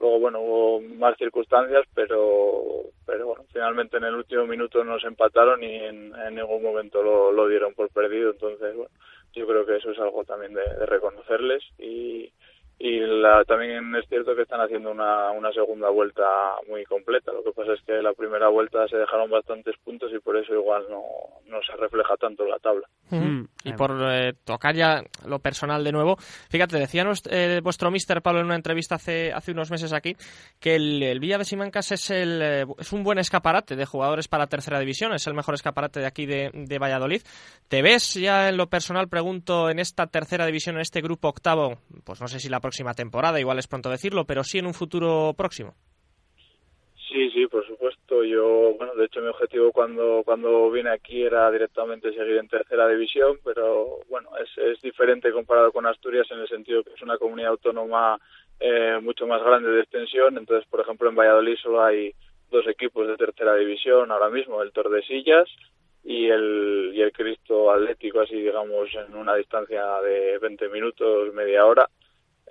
Luego, bueno, hubo más circunstancias, pero, pero bueno, finalmente en el último minuto nos empataron y en, ningún momento lo, lo, dieron por perdido. Entonces, bueno, yo creo que eso es algo también de, de reconocerles y la, también es cierto que están haciendo una, una segunda vuelta muy completa. Lo que pasa es que la primera vuelta se dejaron bastantes puntos y por eso igual no, no se refleja tanto en la tabla. Mm. Y por eh, tocar ya lo personal de nuevo, fíjate, decía eh, vuestro mister Pablo en una entrevista hace, hace unos meses aquí que el, el Villa de Simancas es, el, eh, es un buen escaparate de jugadores para la tercera división, es el mejor escaparate de aquí de, de Valladolid. ¿Te ves ya en lo personal, pregunto, en esta tercera división, en este grupo octavo, pues no sé si la próxima próxima temporada, igual es pronto decirlo, pero sí en un futuro próximo. Sí, sí, por supuesto. Yo, bueno, de hecho mi objetivo cuando cuando vine aquí era directamente seguir en tercera división, pero bueno, es, es diferente comparado con Asturias en el sentido que es una comunidad autónoma eh, mucho más grande de extensión. Entonces, por ejemplo, en Valladolid solo hay dos equipos de tercera división ahora mismo, el Tordesillas y el, y el Cristo Atlético, así digamos, en una distancia de 20 minutos, media hora.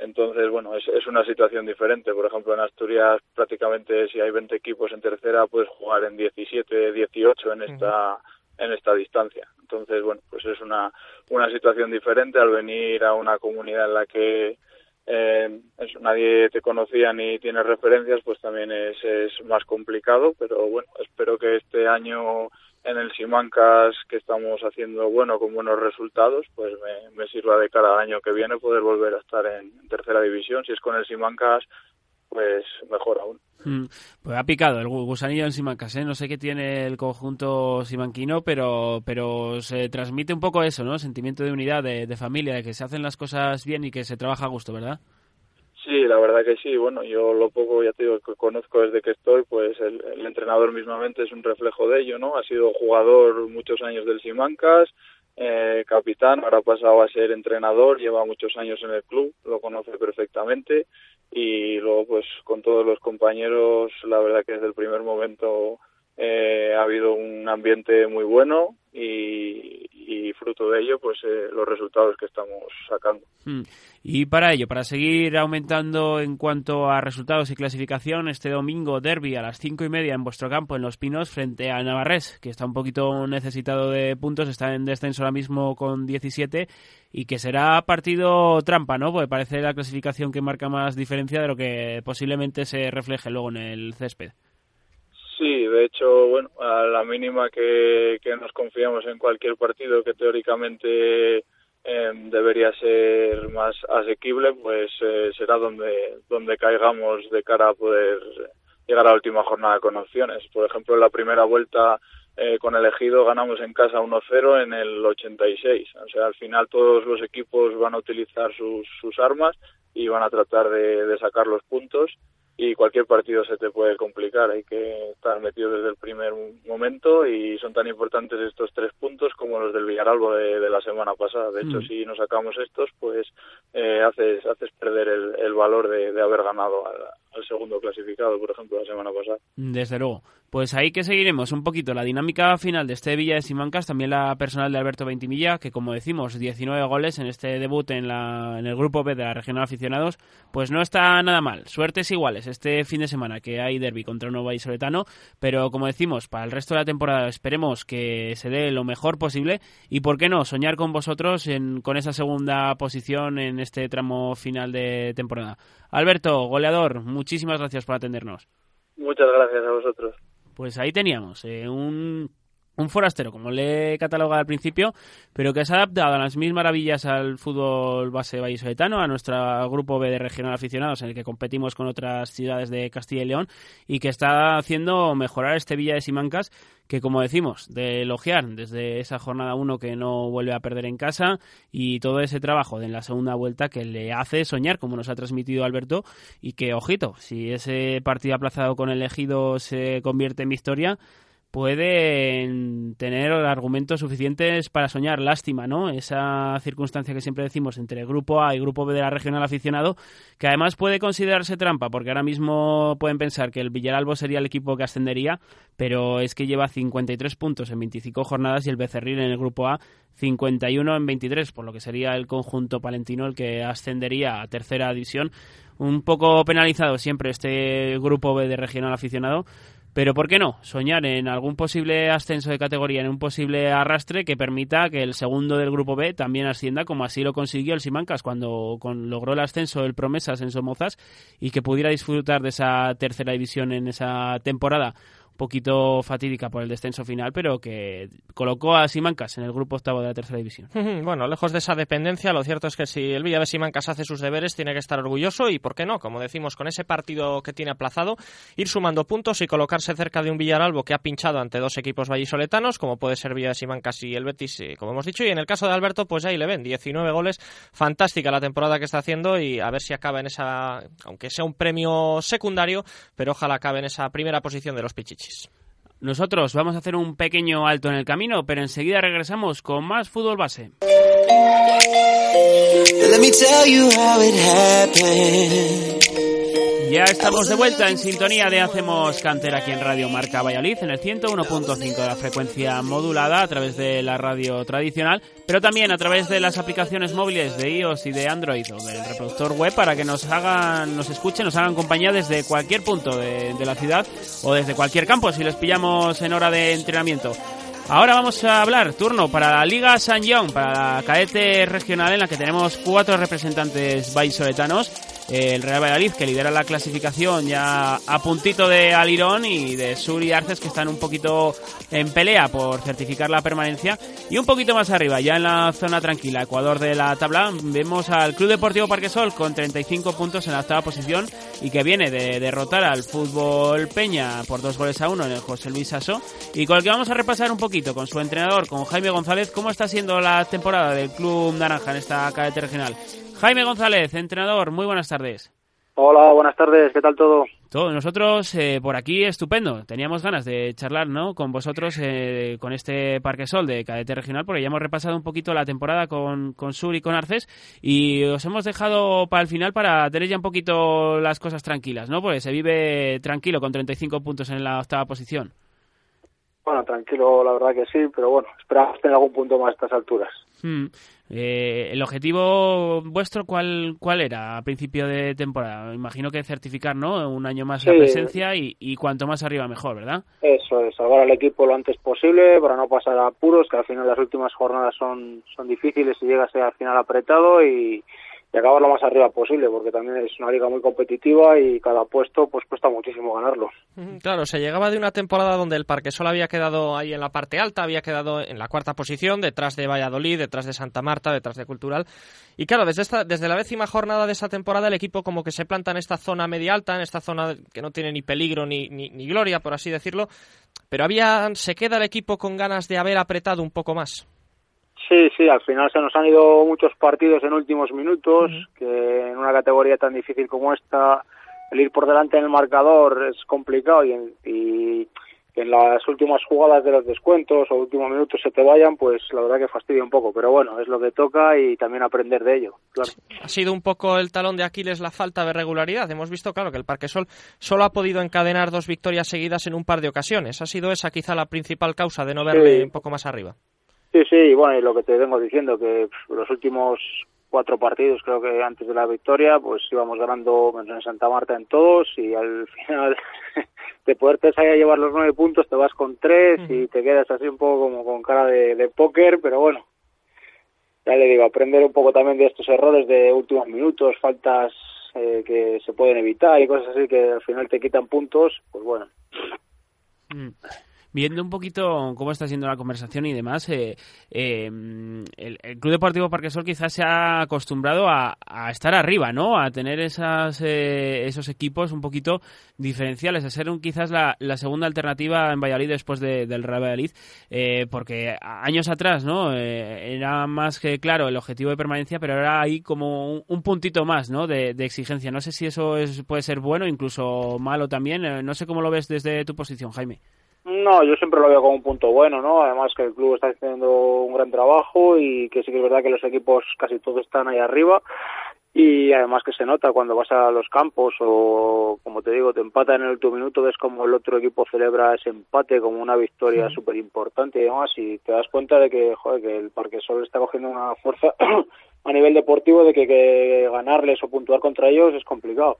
Entonces, bueno, es, es una situación diferente. Por ejemplo, en Asturias prácticamente si hay 20 equipos en tercera puedes jugar en 17, 18 en esta en esta distancia. Entonces, bueno, pues es una una situación diferente al venir a una comunidad en la que eh, nadie te conocía ni tiene referencias, pues también es, es más complicado, pero bueno, espero que este año en el Simancas que estamos haciendo bueno con buenos resultados, pues me, sirva de cara al año que viene poder volver a estar en, tercera división. Si es con el Simancas, pues mejor aún. Hmm. Pues ha picado el gusanillo en Simancas, ¿eh? No sé qué tiene el conjunto simanquino, pero, pero se transmite un poco eso, ¿no? Sentimiento de unidad, de familia, de que se hacen las cosas bien y que se trabaja a gusto, ¿verdad? Sí, la verdad que sí. Bueno, yo lo poco, ya te digo, que conozco desde que estoy, pues el, entrenador mismamente es un reflejo de ello, ¿no? Ha sido jugador muchos años del Simancas, eh, capitán, ahora ha pasado a ser entrenador, lleva muchos años en el club, lo conoce perfectamente y luego, pues con todos los compañeros, la verdad que desde el primer momento eh, ha habido un ambiente muy bueno y, fruto de ello pues eh, los resultados que estamos sacando. Hmm. Y para ello, para seguir aumentando en cuanto a resultados y clasificación, este domingo derby a las cinco y media en vuestro campo en Los Pinos frente a Navarres, que está un poquito necesitado de puntos, está en descenso ahora mismo con 17 y que será partido trampa, ¿no? Porque parece la clasificación que marca más diferencia de lo que posiblemente se refleje luego en el césped. Sí, de hecho, bueno, a la mínima que, nos confiamos en cualquier partido que teóricamente eh, debería ser más asequible, pues eh, será donde, donde caigamos de cara a poder llegar a la última jornada con opciones. Por ejemplo, en la primera vuelta eh, con el ejido ganamos en casa 1-0 en el 86. O sea, al final todos los equipos van a utilizar sus, armas y van a tratar de sacar los puntos y cualquier partido se te puede complicar. Hay que estar metido desde el primer momento y son tan importantes estos tres puntos como los del Villaralbo de, la semana pasada. De hecho, mm. si no sacamos estos, pues eh, haces, haces perder el, el valor de, de, haber ganado al, al segundo clasificado, por ejemplo, la semana pasada. Desde luego. Pues ahí que seguiremos un poquito la dinámica final de este Villa de Simancas, también la personal de Alberto Ventimilla, que como decimos, 19 goles en este debut en, la, en el grupo B de la Regional Aficionados, pues no está nada mal. Suertes iguales este fin de semana que hay derby contra un Nueva Soletano, pero como decimos, para el resto de la temporada esperemos que se dé lo mejor posible y, ¿por qué no?, soñar con vosotros en, con esa segunda posición en este tramo final de temporada. Alberto, goleador, muchísimas gracias por atendernos. Muchas gracias a vosotros. Pues ahí teníamos eh, un, un forastero, como le he catalogado al principio, pero que se ha adaptado a las mismas maravillas al fútbol base vallisoletano, a nuestro grupo B de regional aficionados en el que competimos con otras ciudades de Castilla y León y que está haciendo mejorar este Villa de Simancas que como decimos, de elogiar desde esa jornada 1 que no vuelve a perder en casa y todo ese trabajo de en la segunda vuelta que le hace soñar, como nos ha transmitido Alberto, y que, ojito, si ese partido aplazado con el elegido se convierte en victoria, pueden tener argumentos suficientes para soñar. Lástima, ¿no? Esa circunstancia que siempre decimos entre el grupo A y grupo B de la regional aficionado, que además puede considerarse trampa, porque ahora mismo pueden pensar que el Villaralbo sería el equipo que ascendería, pero es que lleva 53 puntos en 25 jornadas y el Becerril en el grupo A 51 en 23, por lo que sería el conjunto palentino el que ascendería a tercera división. Un poco penalizado siempre este grupo B de regional aficionado, pero ¿por qué no? Soñar en algún posible ascenso de categoría, en un posible arrastre que permita que el segundo del grupo B también ascienda, como así lo consiguió el Simancas cuando logró el ascenso del Promesas en Somozas y que pudiera disfrutar de esa tercera división en esa temporada poquito fatídica por el descenso final, pero que colocó a Simancas en el grupo octavo de la tercera división. Bueno, lejos de esa dependencia, lo cierto es que si el Villa Simancas hace sus deberes, tiene que estar orgulloso y, ¿por qué no? Como decimos, con ese partido que tiene aplazado, ir sumando puntos y colocarse cerca de un Villaralbo que ha pinchado ante dos equipos vallisoletanos, como puede ser Villa Simancas y el Betis, eh, como hemos dicho, y en el caso de Alberto, pues ahí le ven, 19 goles, fantástica la temporada que está haciendo y a ver si acaba en esa, aunque sea un premio secundario, pero ojalá acabe en esa primera posición de los Pichichis. Nosotros vamos a hacer un pequeño alto en el camino, pero enseguida regresamos con más fútbol base. Ya estamos de vuelta en sintonía de Hacemos Cantera aquí en Radio Marca Valladolid, en el 101.5 de la frecuencia modulada a través de la radio tradicional, pero también a través de las aplicaciones móviles de iOS y de Android o del reproductor web para que nos hagan, nos escuchen, nos hagan compañía desde cualquier punto de, de la ciudad o desde cualquier campo si les pillamos en hora de entrenamiento. Ahora vamos a hablar, turno para la Liga San John, para la cadete regional en la que tenemos cuatro representantes vallisoletanos el Real Valladolid que lidera la clasificación ya a puntito de Alirón y de Sur y Arces que están un poquito en pelea por certificar la permanencia. Y un poquito más arriba ya en la zona tranquila Ecuador de la tabla vemos al Club Deportivo Parquesol con 35 puntos en la octava posición y que viene de derrotar al Fútbol Peña por dos goles a uno en el José Luis Sasso y con el que vamos a repasar un poquito con su entrenador con Jaime González cómo está siendo la temporada del Club Naranja en esta cadete regional Jaime González, entrenador, muy buenas tardes. Hola, buenas tardes, ¿qué tal todo? Todo, nosotros eh, por aquí estupendo. Teníamos ganas de charlar ¿no? con vosotros eh, con este Parque Sol de Cadete Regional, porque ya hemos repasado un poquito la temporada con, con Sur y con Arces y os hemos dejado para el final para tener ya un poquito las cosas tranquilas, ¿no? Porque se vive tranquilo con 35 puntos en la octava posición. Bueno, tranquilo, la verdad que sí, pero bueno, esperamos tener algún punto más a estas alturas. Hmm. Eh, ¿El objetivo vuestro cuál, cuál era a principio de temporada? Imagino que certificar, ¿no? Un año más la presencia y, y, cuanto más arriba mejor, ¿verdad? Eso es, salvar al equipo lo antes posible para no pasar a apuros, que al final las últimas jornadas son, son difíciles y llega a ser al final apretado y, y acabar lo más arriba posible, porque también es una liga muy competitiva y cada puesto pues cuesta muchísimo ganarlo. Claro, se llegaba de una temporada donde el Parque Sol había quedado ahí en la parte alta, había quedado en la cuarta posición, detrás de Valladolid, detrás de Santa Marta, detrás de Cultural. Y claro, desde, esta, desde la décima jornada de esa temporada el equipo como que se planta en esta zona media alta, en esta zona que no tiene ni peligro ni, ni, ni gloria, por así decirlo. Pero había, se queda el equipo con ganas de haber apretado un poco más. Sí, sí, al final se nos han ido muchos partidos en últimos minutos, que en una categoría tan difícil como esta, el ir por delante en el marcador es complicado y en, y en las últimas jugadas de los descuentos o últimos minutos se te vayan, pues la verdad que fastidia un poco, pero bueno, es lo que toca y también aprender de ello, claro. Ha sido un poco el talón de Aquiles la falta de regularidad. Hemos visto, claro, que el Parque Sol solo ha podido encadenar dos victorias seguidas en un par de ocasiones. Ha sido esa quizá la principal causa de no verle Sí. un poco más arriba. Sí, sí, y bueno, y lo que te vengo diciendo, que pff, los últimos cuatro partidos, creo que antes de la victoria, pues íbamos ganando en Santa Marta en todos y al final de poderte salir a llevar los nueve puntos te vas con tres y te quedas así un poco como con cara de, de póker, pero bueno, ya le digo, aprender un poco también de estos errores de últimos minutos, faltas eh, que se pueden evitar y cosas así que al final te quitan puntos, pues bueno. Mm. Viendo un poquito cómo está siendo la conversación y demás, eh, eh, el, Club Deportivo Parquesol quizás se ha acostumbrado a, estar arriba, ¿no? A tener esas, eh, esos equipos un poquito diferenciales, a ser un, quizás la, segunda alternativa en Valladolid después de, del Real Valladolid, eh, porque años atrás, ¿no? Eh, era más que claro el objetivo de permanencia, pero ahora hay como un, un puntito más, ¿no? De, exigencia. No sé si eso es, puede ser bueno, incluso malo también. No sé cómo lo ves desde tu posición, Jaime. No, yo siempre lo veo como un punto bueno, ¿no? Además que el club está haciendo un gran trabajo y que sí que es verdad que los equipos casi todos están ahí arriba y además que se nota cuando vas a los campos o, como te digo, te empata en el último minuto, ves como el otro equipo celebra ese empate como una victoria sí. súper importante y demás y te das cuenta de que, joder, que el Parque Sol está cogiendo una fuerza a nivel deportivo de que, que ganarles o puntuar contra ellos es complicado.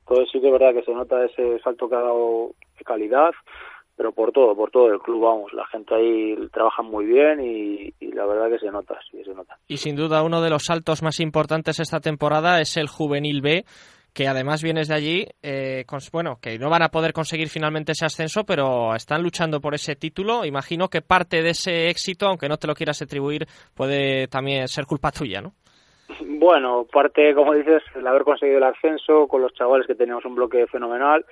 Entonces sí que es verdad que se nota ese salto que ha dado de calidad, pero por todo, por todo el club, vamos, la gente ahí trabaja muy bien y, la verdad que se nota, sí se nota. Y sin duda uno de los saltos más importantes esta temporada es el Juvenil B, que además vienes de allí, eh, bueno, que no van a poder conseguir finalmente ese ascenso, pero están luchando por ese título. Imagino que parte de ese éxito, aunque no te lo quieras atribuir, puede también ser culpa tuya, ¿no? Bueno, parte, como dices, el haber conseguido el ascenso con los chavales que teníamos un bloque fenomenal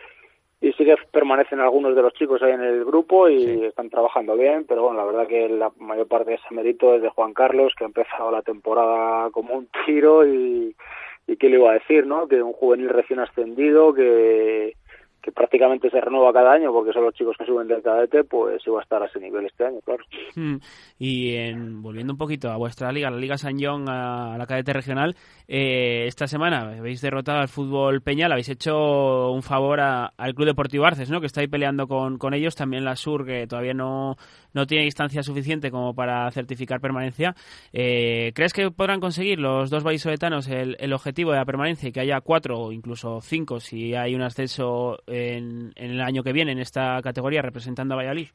y sí que permanecen algunos de los chicos ahí en el grupo y están trabajando bien, pero bueno, la verdad que la mayor parte de ese mérito es de Juan Carlos, que ha empezado la temporada como un tiro y, y qué le iba a decir, ¿no? Que un juvenil recién ascendido que que prácticamente se renueva cada año porque son los chicos que suben del cadete, pues iba a estar a ese nivel este año, claro. Hmm. Y en, volviendo un poquito a vuestra liga, la Liga San John, a, la cadete regional, eh, esta semana habéis derrotado al fútbol Peñal, habéis hecho un favor al Club Deportivo Arces, ¿no? Que está ahí peleando con, con ellos, también la Sur, que todavía no, no tiene distancia suficiente como para certificar permanencia. Eh, ¿Crees que podrán conseguir los dos vallisoletanos el, el objetivo de la permanencia y que haya cuatro o incluso cinco si hay un ascenso en, el año que viene en esta categoría representando a Valladolid?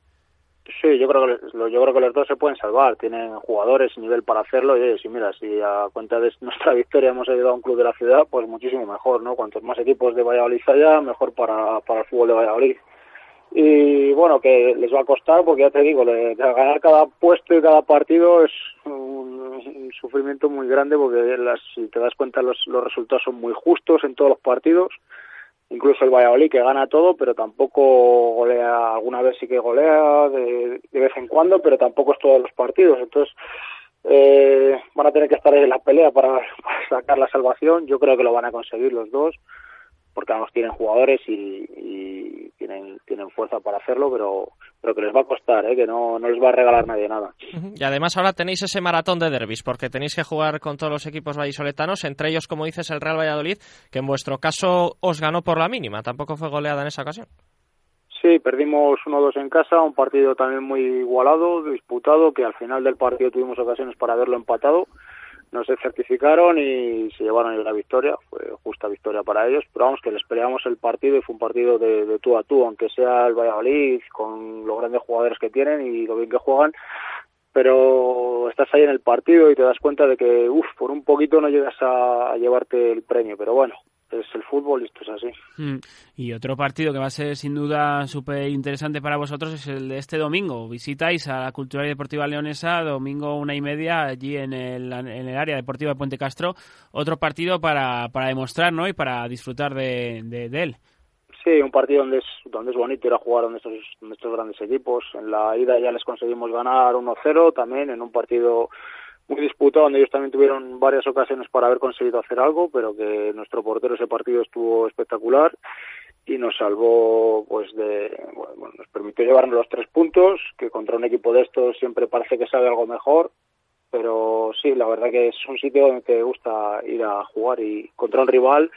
Sí, yo creo que yo creo que los dos se pueden salvar. Tienen jugadores y nivel para hacerlo. Y si mira, si a cuenta de nuestra victoria hemos ayudado a un club de la ciudad, pues muchísimo mejor, ¿no? Cuantos más equipos de Valladolid haya, mejor para, el fútbol de Valladolid. Y bueno, que les va a costar, porque ya te digo, ganar cada puesto y cada partido es un, sufrimiento muy grande, porque las, si te das cuenta, los, los resultados son muy justos en todos los partidos incluso el Valladolid que gana todo, pero tampoco golea, alguna vez sí que golea de, vez en cuando, pero tampoco es todos los partidos. Entonces, eh, van a tener que estar en la pelea para, sacar la salvación. Yo creo que lo van a conseguir los dos porque ambos tienen jugadores y, tienen, tienen fuerza para hacerlo, pero, pero que les va a costar, ¿eh? que no, no les va a regalar nadie nada. Y además ahora tenéis ese maratón de derbis, porque tenéis que jugar con todos los equipos vallisoletanos, entre ellos, como dices, el Real Valladolid, que en vuestro caso os ganó por la mínima, tampoco fue goleada en esa ocasión. Sí, perdimos 1-2 en casa, un partido también muy igualado, disputado, que al final del partido tuvimos ocasiones para verlo empatado no se certificaron y se llevaron la victoria, fue justa victoria para ellos, pero vamos que les peleamos el partido y fue un partido de, tú a tú, aunque sea el Valladolid con los grandes jugadores que tienen y lo bien que juegan, pero estás ahí en el partido y te das cuenta de que, uff, por un poquito no llegas a llevarte el premio, pero bueno, es el fútbol y esto es así. Hmm. Y otro partido que va a ser sin duda súper interesante para vosotros es el de este domingo. Visitáis a la Cultural y Deportiva Leonesa, domingo una y media, allí en el, en el área deportiva de Puente Castro. Otro partido para, para demostrar ¿no? y para disfrutar de, de, él. Sí, un partido donde es, donde es bonito ir a jugar donde estos, estos grandes equipos. En la ida ya les conseguimos ganar 1-0 también, en un partido muy disputado, donde ellos también tuvieron varias ocasiones para haber conseguido hacer algo, pero que nuestro portero ese partido estuvo espectacular y nos salvó, pues, de, bueno, nos permitió llevarnos los tres puntos, que contra un equipo de estos siempre parece que sabe algo mejor, pero sí, la verdad que es un sitio donde te gusta ir a jugar y contra un rival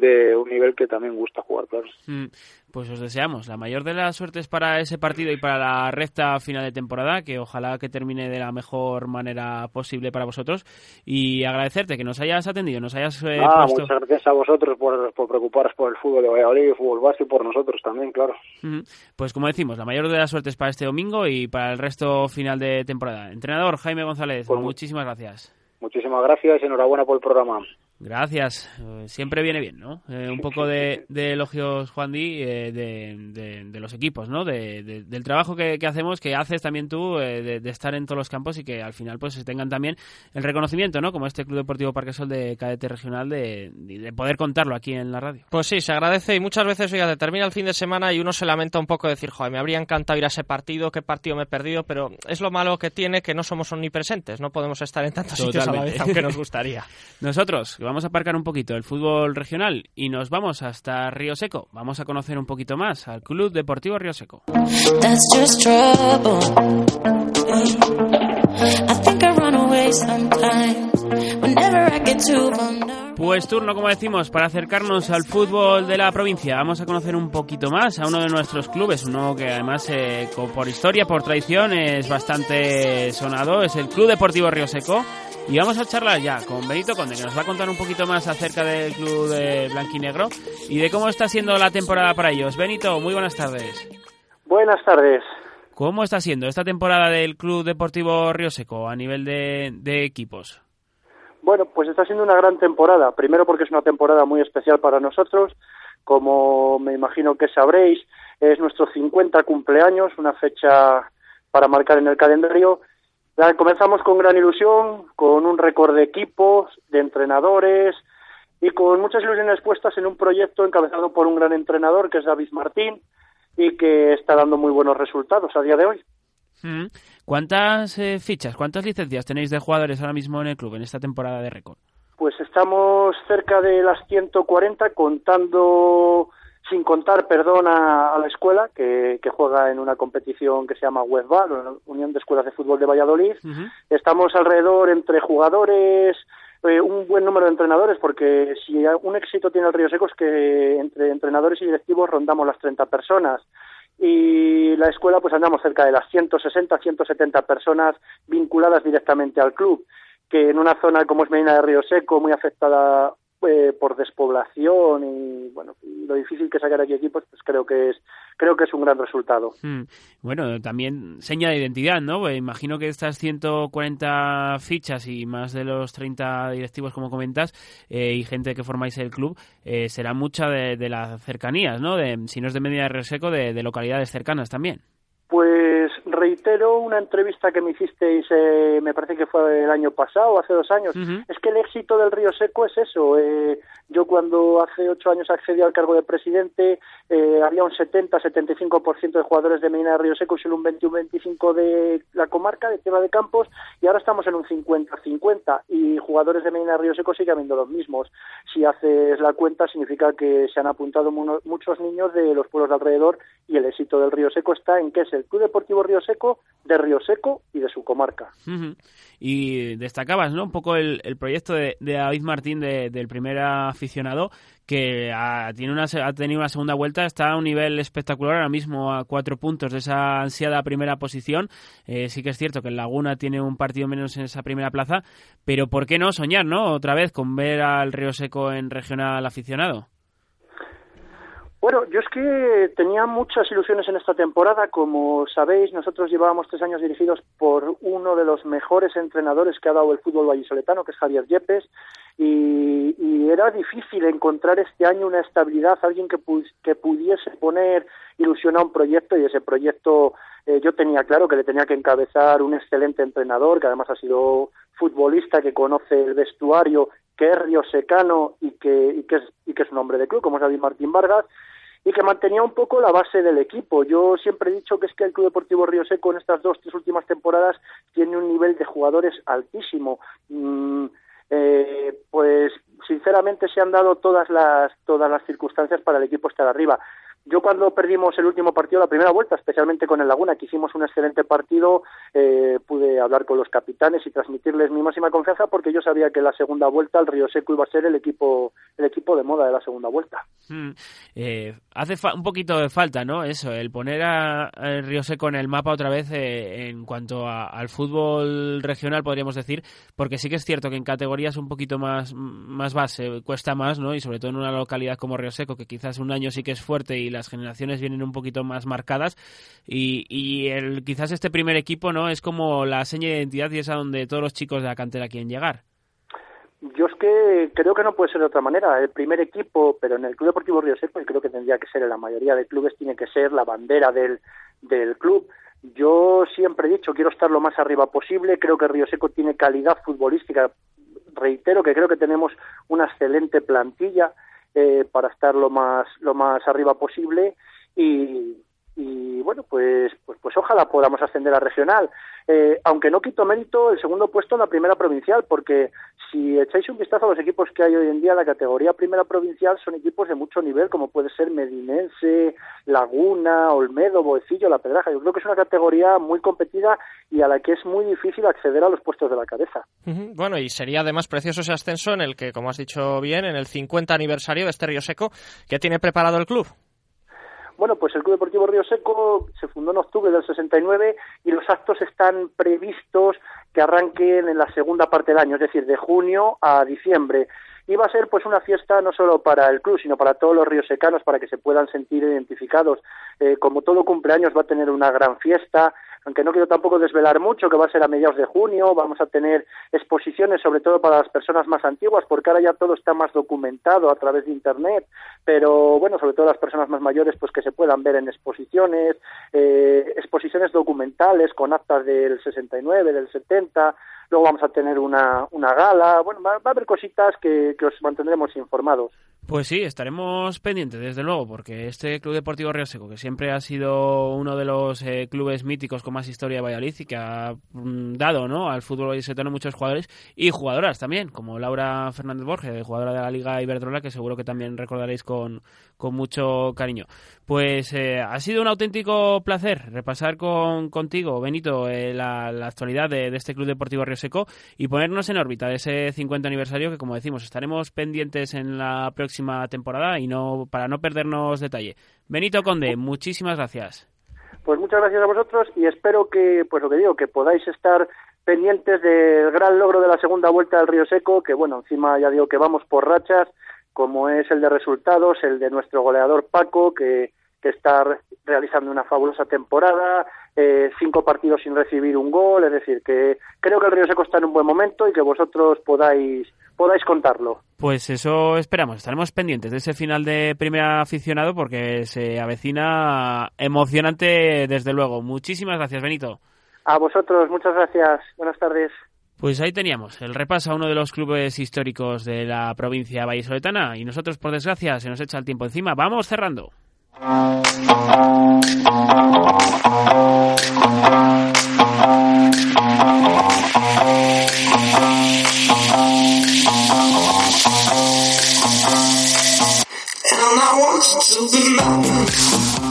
de un nivel que también gusta jugar, claro. Mm, pues os deseamos la mayor de las suertes para ese partido y para la recta final de temporada, que ojalá que termine de la mejor manera posible para vosotros y agradecerte que nos hayas atendido, nos hayas eh, ah, Muchas gracias a vosotros por, por preocuparos por el fútbol de Valladolid y el fútbol base y por nosotros también, claro. Pues como decimos, la mayor de las suertes para este domingo y para el resto final de temporada. Entrenador Jaime González, pues muchísimas gracias. Muchísimas gracias y enhorabuena por el programa. Gracias. Eh, siempre viene bien, ¿no? Eh, un poco de, elogios, Juan Di, eh, de, los equipos, ¿no? del trabajo que, hacemos, que haces también tú, de, estar en todos los campos y que al final pues tengan también el reconocimiento, ¿no? Como este Club Deportivo Parquesol de cadete regional, de, poder contarlo aquí en la radio. Pues sí, se agradece y muchas veces, oiga, termina el fin de semana y uno se lamenta un poco de decir, joder, me habría encantado ir a ese partido, qué partido me he perdido, pero es lo malo que tiene que no somos omnipresentes, no podemos estar en tantos sitios a la vez, aunque nos gustaría. Nosotros, vamos a aparcar un poquito el fútbol regional y nos vamos hasta Río Seco. Vamos a conocer un poquito más al Club Deportivo Río Seco. Pues turno, como decimos, para acercarnos al fútbol de la provincia. Vamos a conocer un poquito más a uno de nuestros clubes, uno que además eh, por historia, por tradición, es bastante sonado. Es el Club Deportivo Río Seco Y vamos a charlar ya con Benito Conde, que nos va a contar un poquito más acerca del club de Blanquinegro y de cómo está siendo la temporada para ellos. Benito, muy buenas tardes. Buenas tardes. ¿Cómo está siendo esta temporada del Club Deportivo Río Seco a nivel de, de equipos? Bueno, pues está siendo una gran temporada. Primero porque es una temporada muy especial para nosotros. Como me imagino que sabréis, es nuestro 50 cumpleaños, una fecha para marcar en el calendario. Comenzamos con gran ilusión, con un récord de equipos, de entrenadores y con muchas ilusiones puestas en un proyecto encabezado por un gran entrenador que es David Martín y que está dando muy buenos resultados a día de hoy. Mm. ¿Cuántas eh, fichas, cuántas licencias tenéis de jugadores ahora mismo en el club en esta temporada de récord? Pues estamos cerca de las 140 contando sin contar, perdón, a, la escuela que, juega en una competición que se llama WebBal, la Unión de Escuelas de Fútbol de Valladolid. Estamos alrededor entre jugadores, eh, un buen número de entrenadores, porque si un éxito tiene el Río Seco es que entre entrenadores y directivos rondamos las 30 personas. Y la escuela, pues andamos cerca de las 160, 170 personas vinculadas directamente al club, que en una zona como es Medina de Río Seco, muy afectada eh, por despoblación y bueno lo difícil que sacar aquí equipos pues creo que es creo que es un gran resultado. Hmm. bueno también seña de identidad no pues imagino que estas 140 fichas y más de los 30 directivos como comentas eh, y gente que formáis el club eh, será mucha de, las cercanías no de si no es de Medina de Reseco de, de localidades cercanas también. Pues reitero una entrevista que me hicisteis, eh, me parece que fue el año pasado, hace dos años. Es que el éxito del Río Seco es eso. Eh, yo cuando hace ocho años accedí al cargo de presidente, eh, había un 70-75% de jugadores de Medina de Río Seco y solo un 21-25% de la comarca, de Tierra de Campos, y ahora estamos en un 50-50 y jugadores de Medina de Río Seco sigue habiendo los mismos. Si haces la cuenta, significa que se han apuntado muchos niños de los pueblos de alrededor y el éxito del Río Seco está en que es el Club Deportivo Río Seco, de Río Seco y de su comarca. Y destacabas, ¿no? Un poco el, proyecto de, David Martín, del primer aficionado, que ha, tiene una, ha tenido una segunda vuelta, está a un nivel espectacular ahora mismo a cuatro puntos de esa ansiada primera posición. Eh, sí que es cierto que el Laguna tiene un partido menos en esa primera plaza, pero ¿por qué no soñar, no? Otra vez con ver al Río Seco en regional aficionado. Bueno, yo es que tenía muchas ilusiones en esta temporada. Como sabéis, nosotros llevábamos tres años dirigidos por uno de los mejores entrenadores que ha dado el fútbol vallisoletano, que es Javier Yepes, y, era difícil encontrar este año una estabilidad, alguien que, pudiese poner ilusión a un proyecto, y ese proyecto eh, yo tenía claro que le tenía que encabezar un excelente entrenador, que además ha sido futbolista, que conoce el vestuario, que es riosecano y que, y que, es, y que es un hombre de club, como es David Martín Vargas, y que mantenía un poco la base del equipo. Yo siempre he dicho que es que el Club Deportivo Río Seco en estas dos, tres últimas temporadas tiene un nivel de jugadores altísimo. Mm, eh, pues sinceramente se han dado todas las todas las circunstancias para el equipo estar arriba. Yo cuando perdimos el último partido, la primera vuelta, especialmente con el Laguna, que hicimos un excelente partido, eh, pude hablar con los capitanes y transmitirles mi máxima confianza porque yo sabía que la segunda vuelta el Río Seco iba a ser el equipo el equipo de moda de la segunda vuelta. Hmm. Eh, hace un poquito de falta, ¿no? Eso, el poner a, Río Seco en el mapa otra vez eh, en cuanto al fútbol regional, podríamos decir, porque sí que es cierto que en categorías un poquito más, más base cuesta más, ¿no? Y sobre todo en una localidad como Río Seco, que quizás un año sí que es fuerte y las generaciones vienen un poquito más marcadas y, y el, quizás este primer equipo no es como la seña de identidad y es a donde todos los chicos de la cantera quieren llegar. Yo es que creo que no puede ser de otra manera. El primer equipo, pero en el Club Deportivo Río Seco, y creo que tendría que ser en la mayoría de clubes, tiene que ser la bandera del, del club. Yo siempre he dicho, quiero estar lo más arriba posible. Creo que Río Seco tiene calidad futbolística. Reitero que creo que tenemos una excelente plantilla eh, para estar lo más lo más arriba posible y, y bueno pues pues pues ojalá podamos ascender a regional. Eh, aunque no quito mérito el segundo puesto en la primera provincial porque si echáis un vistazo a los equipos que hay hoy en día la categoría primera provincial son equipos de mucho nivel como puede ser Medinense Laguna Olmedo Boecillo La Pedraja. Yo creo que es una categoría muy competida y a la que es muy difícil acceder a los puestos de la cabeza. Bueno y sería además precioso ese ascenso en el que como has dicho bien en el 50 aniversario de este Río Seco que tiene preparado el club Bueno, pues el Club Deportivo Río Seco se fundó en octubre del 69 y los actos están previstos que arranquen en la segunda parte del año, es decir, de junio a diciembre. Y va a ser pues una fiesta no solo para el club sino para todos los ríos secanos para que se puedan sentir identificados. Eh, como todo cumpleaños va a tener una gran fiesta aunque no quiero tampoco desvelar mucho, que va a ser a mediados de junio, vamos a tener exposiciones sobre todo para las personas más antiguas, porque ahora ya todo está más documentado a través de Internet, pero bueno, sobre todo las personas más mayores, pues que se puedan ver en exposiciones, eh, exposiciones documentales con actas del 69, del 70, luego vamos a tener una, una gala, bueno, va, a haber cositas que, que os mantendremos informados. Pues sí, estaremos pendientes, desde luego, porque este Club Deportivo Río Seco, que siempre ha sido uno de los eh, clubes míticos con más historia de Valladolid y que ha mm, dado ¿no? al fútbol vallisoletano muchos jugadores y jugadoras también, como Laura Fernández Borges, jugadora de la Liga Iberdrola, que seguro que también recordaréis con, con mucho cariño. Pues eh, ha sido un auténtico placer repasar con, contigo, Benito, eh, la, actualidad de, este Club Deportivo Río Seco y ponernos en órbita de ese 50 aniversario que, como decimos, estaremos pendientes en la próxima temporada y no para no perdernos detalle. Benito Conde, muchísimas gracias. Pues muchas gracias a vosotros y espero que, pues lo que digo, que podáis estar pendientes del gran logro de la segunda vuelta del Río Seco, que bueno, encima ya digo que vamos por rachas como es el de resultados, el de nuestro goleador Paco, que, que está realizando una fabulosa temporada, eh, cinco partidos sin recibir un gol, es decir, que creo que el Río Seco está en un buen momento y que vosotros podáis podáis contarlo. Pues eso esperamos, estaremos pendientes de ese final de primera aficionado porque se avecina emocionante desde luego. Muchísimas gracias, Benito. A vosotros, muchas gracias. Buenas tardes. Pues ahí teníamos el repaso a uno de los clubes históricos de la provincia vallisoletana y nosotros, por desgracia, se nos echa el tiempo encima. Vamos cerrando. And I wanted to be mine.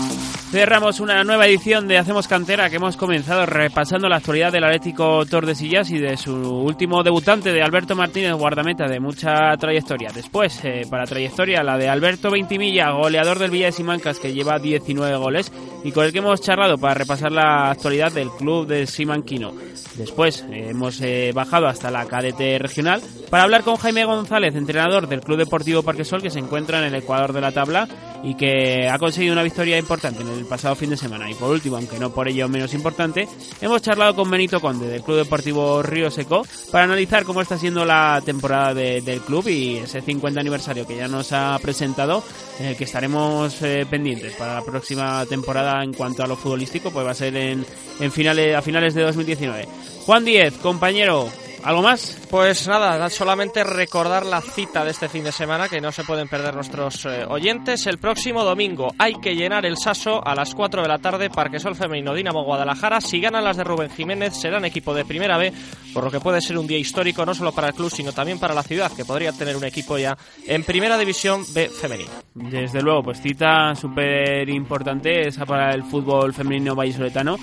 Cerramos una nueva edición de Hacemos Cantera que hemos comenzado repasando la actualidad del Atlético Tordesillas y de su último debutante de Alberto Martínez, guardameta de mucha trayectoria. Después, eh, para trayectoria, la de Alberto Veintimilla, goleador del Villa de Simancas que lleva 19 goles y con el que hemos charlado para repasar la actualidad del club de Simanquino. Después eh, hemos eh, bajado hasta la cadete regional para hablar con Jaime González, entrenador del Club Deportivo Parquesol que se encuentra en el ecuador de la tabla y que ha conseguido una victoria importante en el pasado fin de semana. Y por último, aunque no por ello menos importante, hemos charlado con Benito Conde del Club Deportivo Río Seco para analizar cómo está siendo la temporada del club y ese 50 aniversario que ya nos ha presentado, eh, que estaremos eh, pendientes para la próxima temporada en cuanto a lo futbolístico, pues va a ser en, en finales, a finales de 2019. Juan Diez, compañero, ¿Algo más? Pues nada, solamente recordar la cita de este fin de semana que no se pueden perder nuestros eh, oyentes. El próximo domingo hay que llenar el Saso a las 4 de la tarde, Parquesol Femenino Dinamo Guadalajara. Si ganan las de Rubén Jiménez, serán equipo de primera B, por lo que puede ser un día histórico no solo para el club, sino también para la ciudad, que podría tener un equipo ya en primera división B femenina. Desde luego, pues cita súper importante esa para el fútbol femenino vallisoletano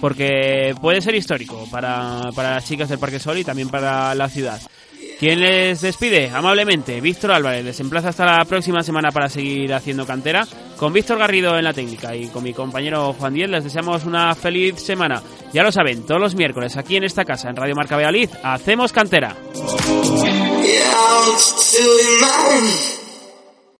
porque puede ser histórico para, para las chicas del Parque Sol y también para la ciudad. ¿Quién les despide? Amablemente, Víctor Álvarez. Les emplaza hasta la próxima semana para seguir haciendo cantera. Con Víctor Garrido en la técnica y con mi compañero Juan Díez les deseamos una feliz semana. Ya lo saben, todos los miércoles aquí en esta casa, en Radio Marca Valladolid, hacemos cantera.